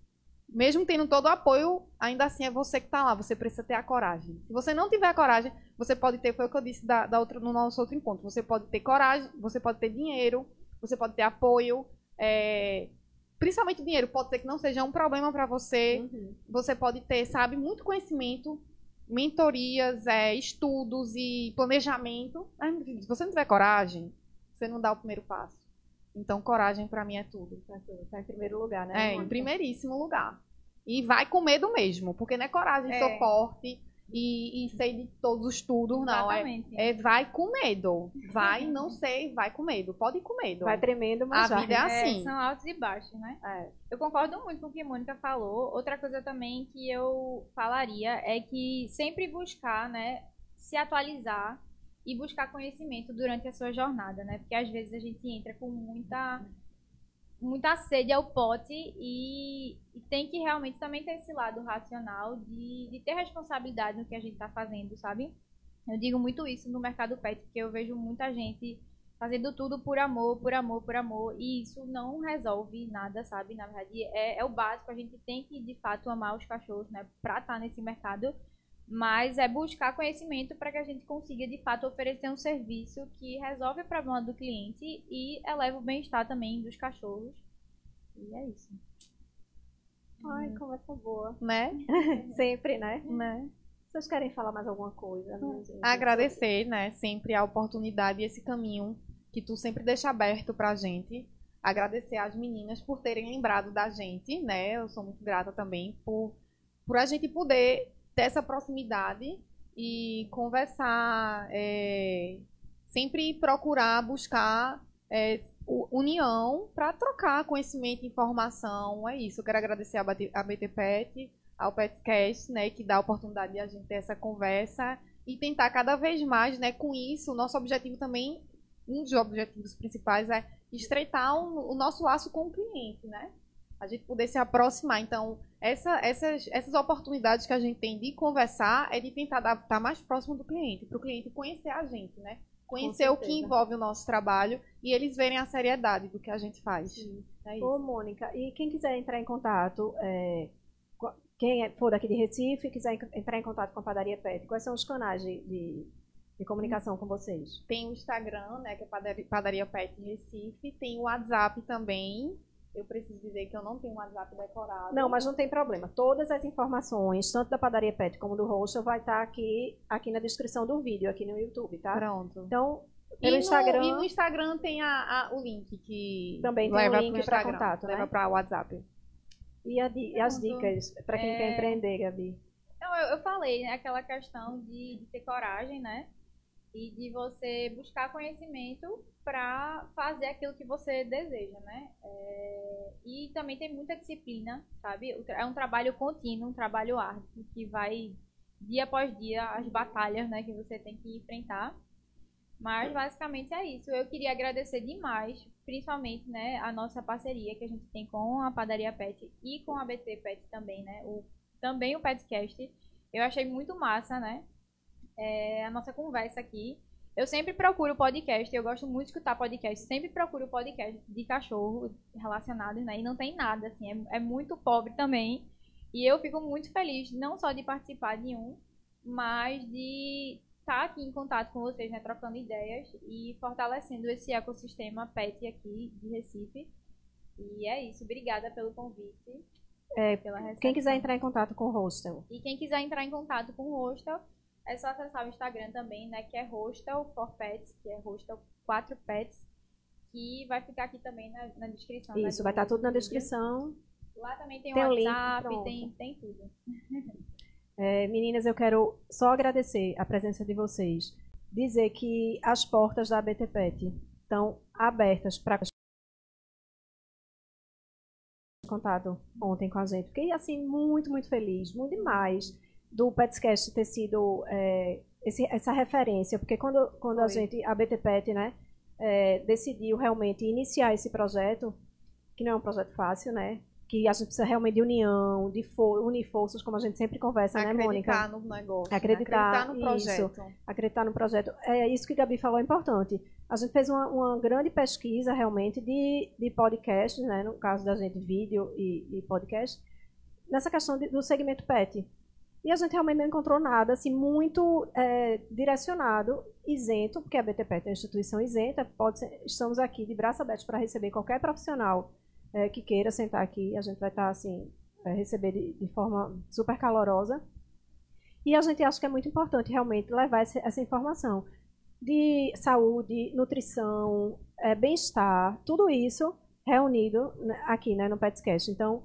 mesmo tendo todo o apoio, ainda assim é você que está lá. Você precisa ter a coragem. Se você não tiver a coragem, você pode ter, foi o que eu disse da, da outra, no nosso outro encontro. Você pode ter coragem, você pode ter dinheiro, você pode ter apoio. é, principalmente dinheiro, pode ser que não seja um problema para você
uhum.
você pode ter, sabe, muito conhecimento, mentorias, é, estudos e planejamento. Mas, se você não tiver coragem, você não dá o primeiro passo. Então, coragem pra mim é tudo.
Tá em primeiro lugar, né?
É, em primeiríssimo lugar. E vai com medo mesmo, porque não é coragem,
É.
sou forte e, e sei de todos os estudos, não. É,
Exatamente.
é vai com medo. Vai, não sei, vai com medo. Pode ir com medo.
Vai tremendo, mas
A
vai.
vida é assim.
É, são altos e baixos, né?
É.
Eu concordo muito com o que a Mônica falou. Outra coisa também que eu falaria é que sempre buscar, né, se atualizar e buscar conhecimento durante a sua jornada, né? Porque às vezes a gente entra com muita muita sede ao pote e, e tem que realmente também ter esse lado racional de, de ter responsabilidade no que a gente está fazendo, sabe? Eu digo muito isso no mercado pet, porque eu vejo muita gente fazendo tudo por amor, por amor, por amor, e isso não resolve nada, sabe? Na verdade, é, é o básico, a gente tem que, de fato, amar os cachorros, né, pra estar nesse mercado, mas é buscar conhecimento para que a gente consiga, de fato, oferecer um serviço que resolve o problema do cliente e eleva o bem-estar também dos cachorros. E é isso.
Ai, conversa boa.
Né?
Sempre, né?
né?
Vocês querem falar mais alguma coisa? gente?
agradecer, né, sempre a oportunidade e esse caminho que tu sempre deixa aberto pra gente. Agradecer às meninas por terem lembrado da gente, né? Eu sou muito grata também por, por a gente poder ter essa proximidade e conversar, é, sempre procurar buscar é, união para trocar conhecimento, informação. É isso. Eu quero agradecer a BT a BT Pet, ao Petcast, né, que dá a oportunidade de a gente ter essa conversa e tentar cada vez mais, né, com isso, o nosso objetivo também, um dos objetivos principais é estreitar o nosso laço com o cliente, né? A gente poder se aproximar. Então, essa- essas, essas oportunidades que a gente tem de conversar é de tentar estar mais próximo do cliente, para o cliente conhecer a gente, né? Conhecer o que envolve o nosso trabalho e eles verem a seriedade do que a gente faz.
Sim.
É isso.
Ô, Mônica, e quem quiser entrar em contato, é, quem é- for daqui de Recife e quiser en- entrar em contato com a Padaria Pet, quais são os canais de, de, de comunicação com vocês?
Tem o Instagram, né, que é Padaria, Padaria Pet Recife. Tem o WhatsApp também. Eu preciso dizer que eu não tenho um WhatsApp decorado.
Não, mas não tem problema. Todas as informações, tanto da Padaria Pet como do Roxo, vai estar aqui, aqui na descrição do vídeo, aqui no YouTube, tá?
Pronto.
Então, Pelo
e,
Instagram.
No, e no Instagram tem a, a, o link que
Também tem
leva
o link para
Instagram,
contato,
leva
né?
para WhatsApp.
E, a e as dicas para quem quer
É.
empreender, Gabi?
Não, eu, eu falei, né, aquela questão de, de ter coragem, né? E de você buscar conhecimento para fazer aquilo que você deseja, né? É, e também tem muita disciplina, sabe? É um trabalho contínuo, um trabalho árduo, que vai dia após dia as batalhas, né, que você tem que enfrentar. Mas basicamente é isso. Eu queria agradecer demais, principalmente, né, a nossa parceria que a gente tem com a Padaria Pet e com a BT Pet também, né? O, também o Petcast. Eu achei muito massa, né? É, a nossa conversa aqui. Eu sempre procuro podcast, eu gosto muito de escutar podcast, sempre procuro podcast de cachorro relacionados, né? E não tem nada, assim, é, é muito pobre também. E eu fico muito feliz, não só de participar de um, mas de estar aqui em contato com vocês, né? Trocando ideias e fortalecendo esse ecossistema pet aqui de Recife. E é isso, obrigada pelo convite.
É,
pela recepção.
Quem quiser entrar em contato com o Hostel,
E quem quiser entrar em contato com o Hostel, é só acessar o Instagram também, né? Que é Hostel for Pets, que é Hostel 4 Pets, que vai ficar aqui também na, na descrição. né,
isso,
do-
vai estar tudo na descrição.
Lá também tem,
Tem
o
link,
WhatsApp,
pronto.
tem, tem tudo.
É, meninas, eu quero só agradecer a presença de vocês. Dizer que as portas da BT Pet estão abertas para contato ontem com a gente. Fiquei assim muito, muito feliz, muito demais do Petscast ter sido é, esse- essa referência, porque quando, quando a gente, a BT Pet, né, é, decidiu realmente iniciar esse projeto, que não é um projeto fácil, né? Que a gente precisa realmente de união, de for unir forças, como a gente sempre conversa, né, Mônica?
Acreditar no negócio. né?
Acreditar,
Acreditar no projeto.
acreditar no projeto. É isso que a Gabi falou, é importante. A gente fez uma, uma grande pesquisa, realmente, de, de podcasts, né, no caso da gente, vídeo e, e podcast, nessa questão de- do segmento PET. E a gente realmente não encontrou nada assim, muito é, direcionado, isento, porque a BTPET é uma instituição isenta, ser- estamos aqui de braço aberto para receber qualquer profissional é, que queira sentar aqui, a gente vai estar assim, é, receber de, de forma super calorosa. E a gente acha que é muito importante realmente levar essa informação de saúde, nutrição, eh, bem-estar, tudo isso reunido né, aqui né, no Petscast. Então,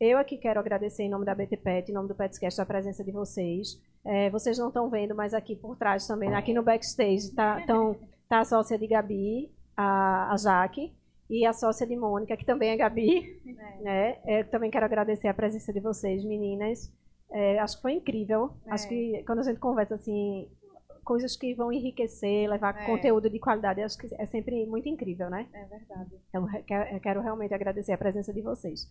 eu aqui quero agradecer em nome da BT Pet, em nome do Petscast, a presença de vocês. Eh, vocês não estão vendo, mas aqui por trás também, aqui no backstage, tá, tão, tá a sócia de Gabi, a, a Jaque, e a sócia de Mônica, que também é Gabi. Né? Eu também quero agradecer a presença de vocês, meninas. É, acho que foi incrível.
É.
Acho que quando a gente conversa assim, coisas que vão enriquecer, levar
É.
conteúdo de qualidade, acho que é sempre muito incrível, né?
É verdade.
Então, quero realmente agradecer a presença de vocês.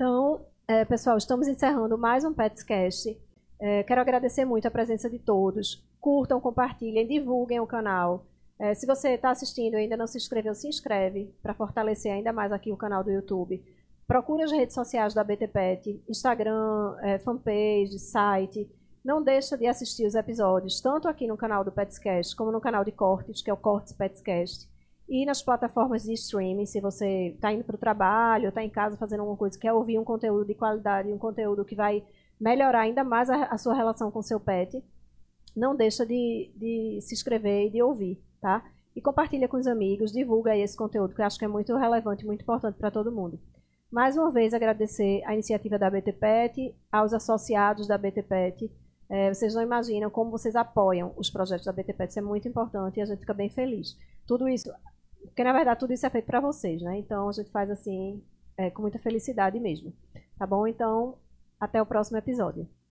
Então, é, pessoal, estamos encerrando mais um Petscast. É, quero agradecer muito a presença de todos. Curtam, compartilhem, divulguem o canal. É, se você está assistindo e ainda não se inscreveu, se inscreve para fortalecer ainda mais aqui o canal do YouTube. Procure as redes sociais da BTPet, Instagram, é, fanpage, site. Não deixa de assistir os episódios, tanto aqui no canal do Petscast, como no canal de cortes, que é o Cortes Petscast e nas plataformas de streaming, se você está indo para o trabalho, está em casa fazendo alguma coisa, quer ouvir um conteúdo de qualidade, um conteúdo que vai melhorar ainda mais a, a sua relação com seu pet, não deixa de, de se inscrever e de ouvir, tá? E compartilha com os amigos, divulga esse conteúdo, que eu acho que é muito relevante muito importante para todo mundo. Mais uma vez, agradecer a iniciativa da BT Pet, aos associados da BT Pet. É, vocês não imaginam como vocês apoiam os projetos da BT Pet, isso é muito importante e a gente fica bem feliz. Tudo isso, porque na verdade tudo isso é feito para vocês, né? Então a gente faz assim, é, com muita felicidade mesmo. Tá bom? Então, até o próximo episódio.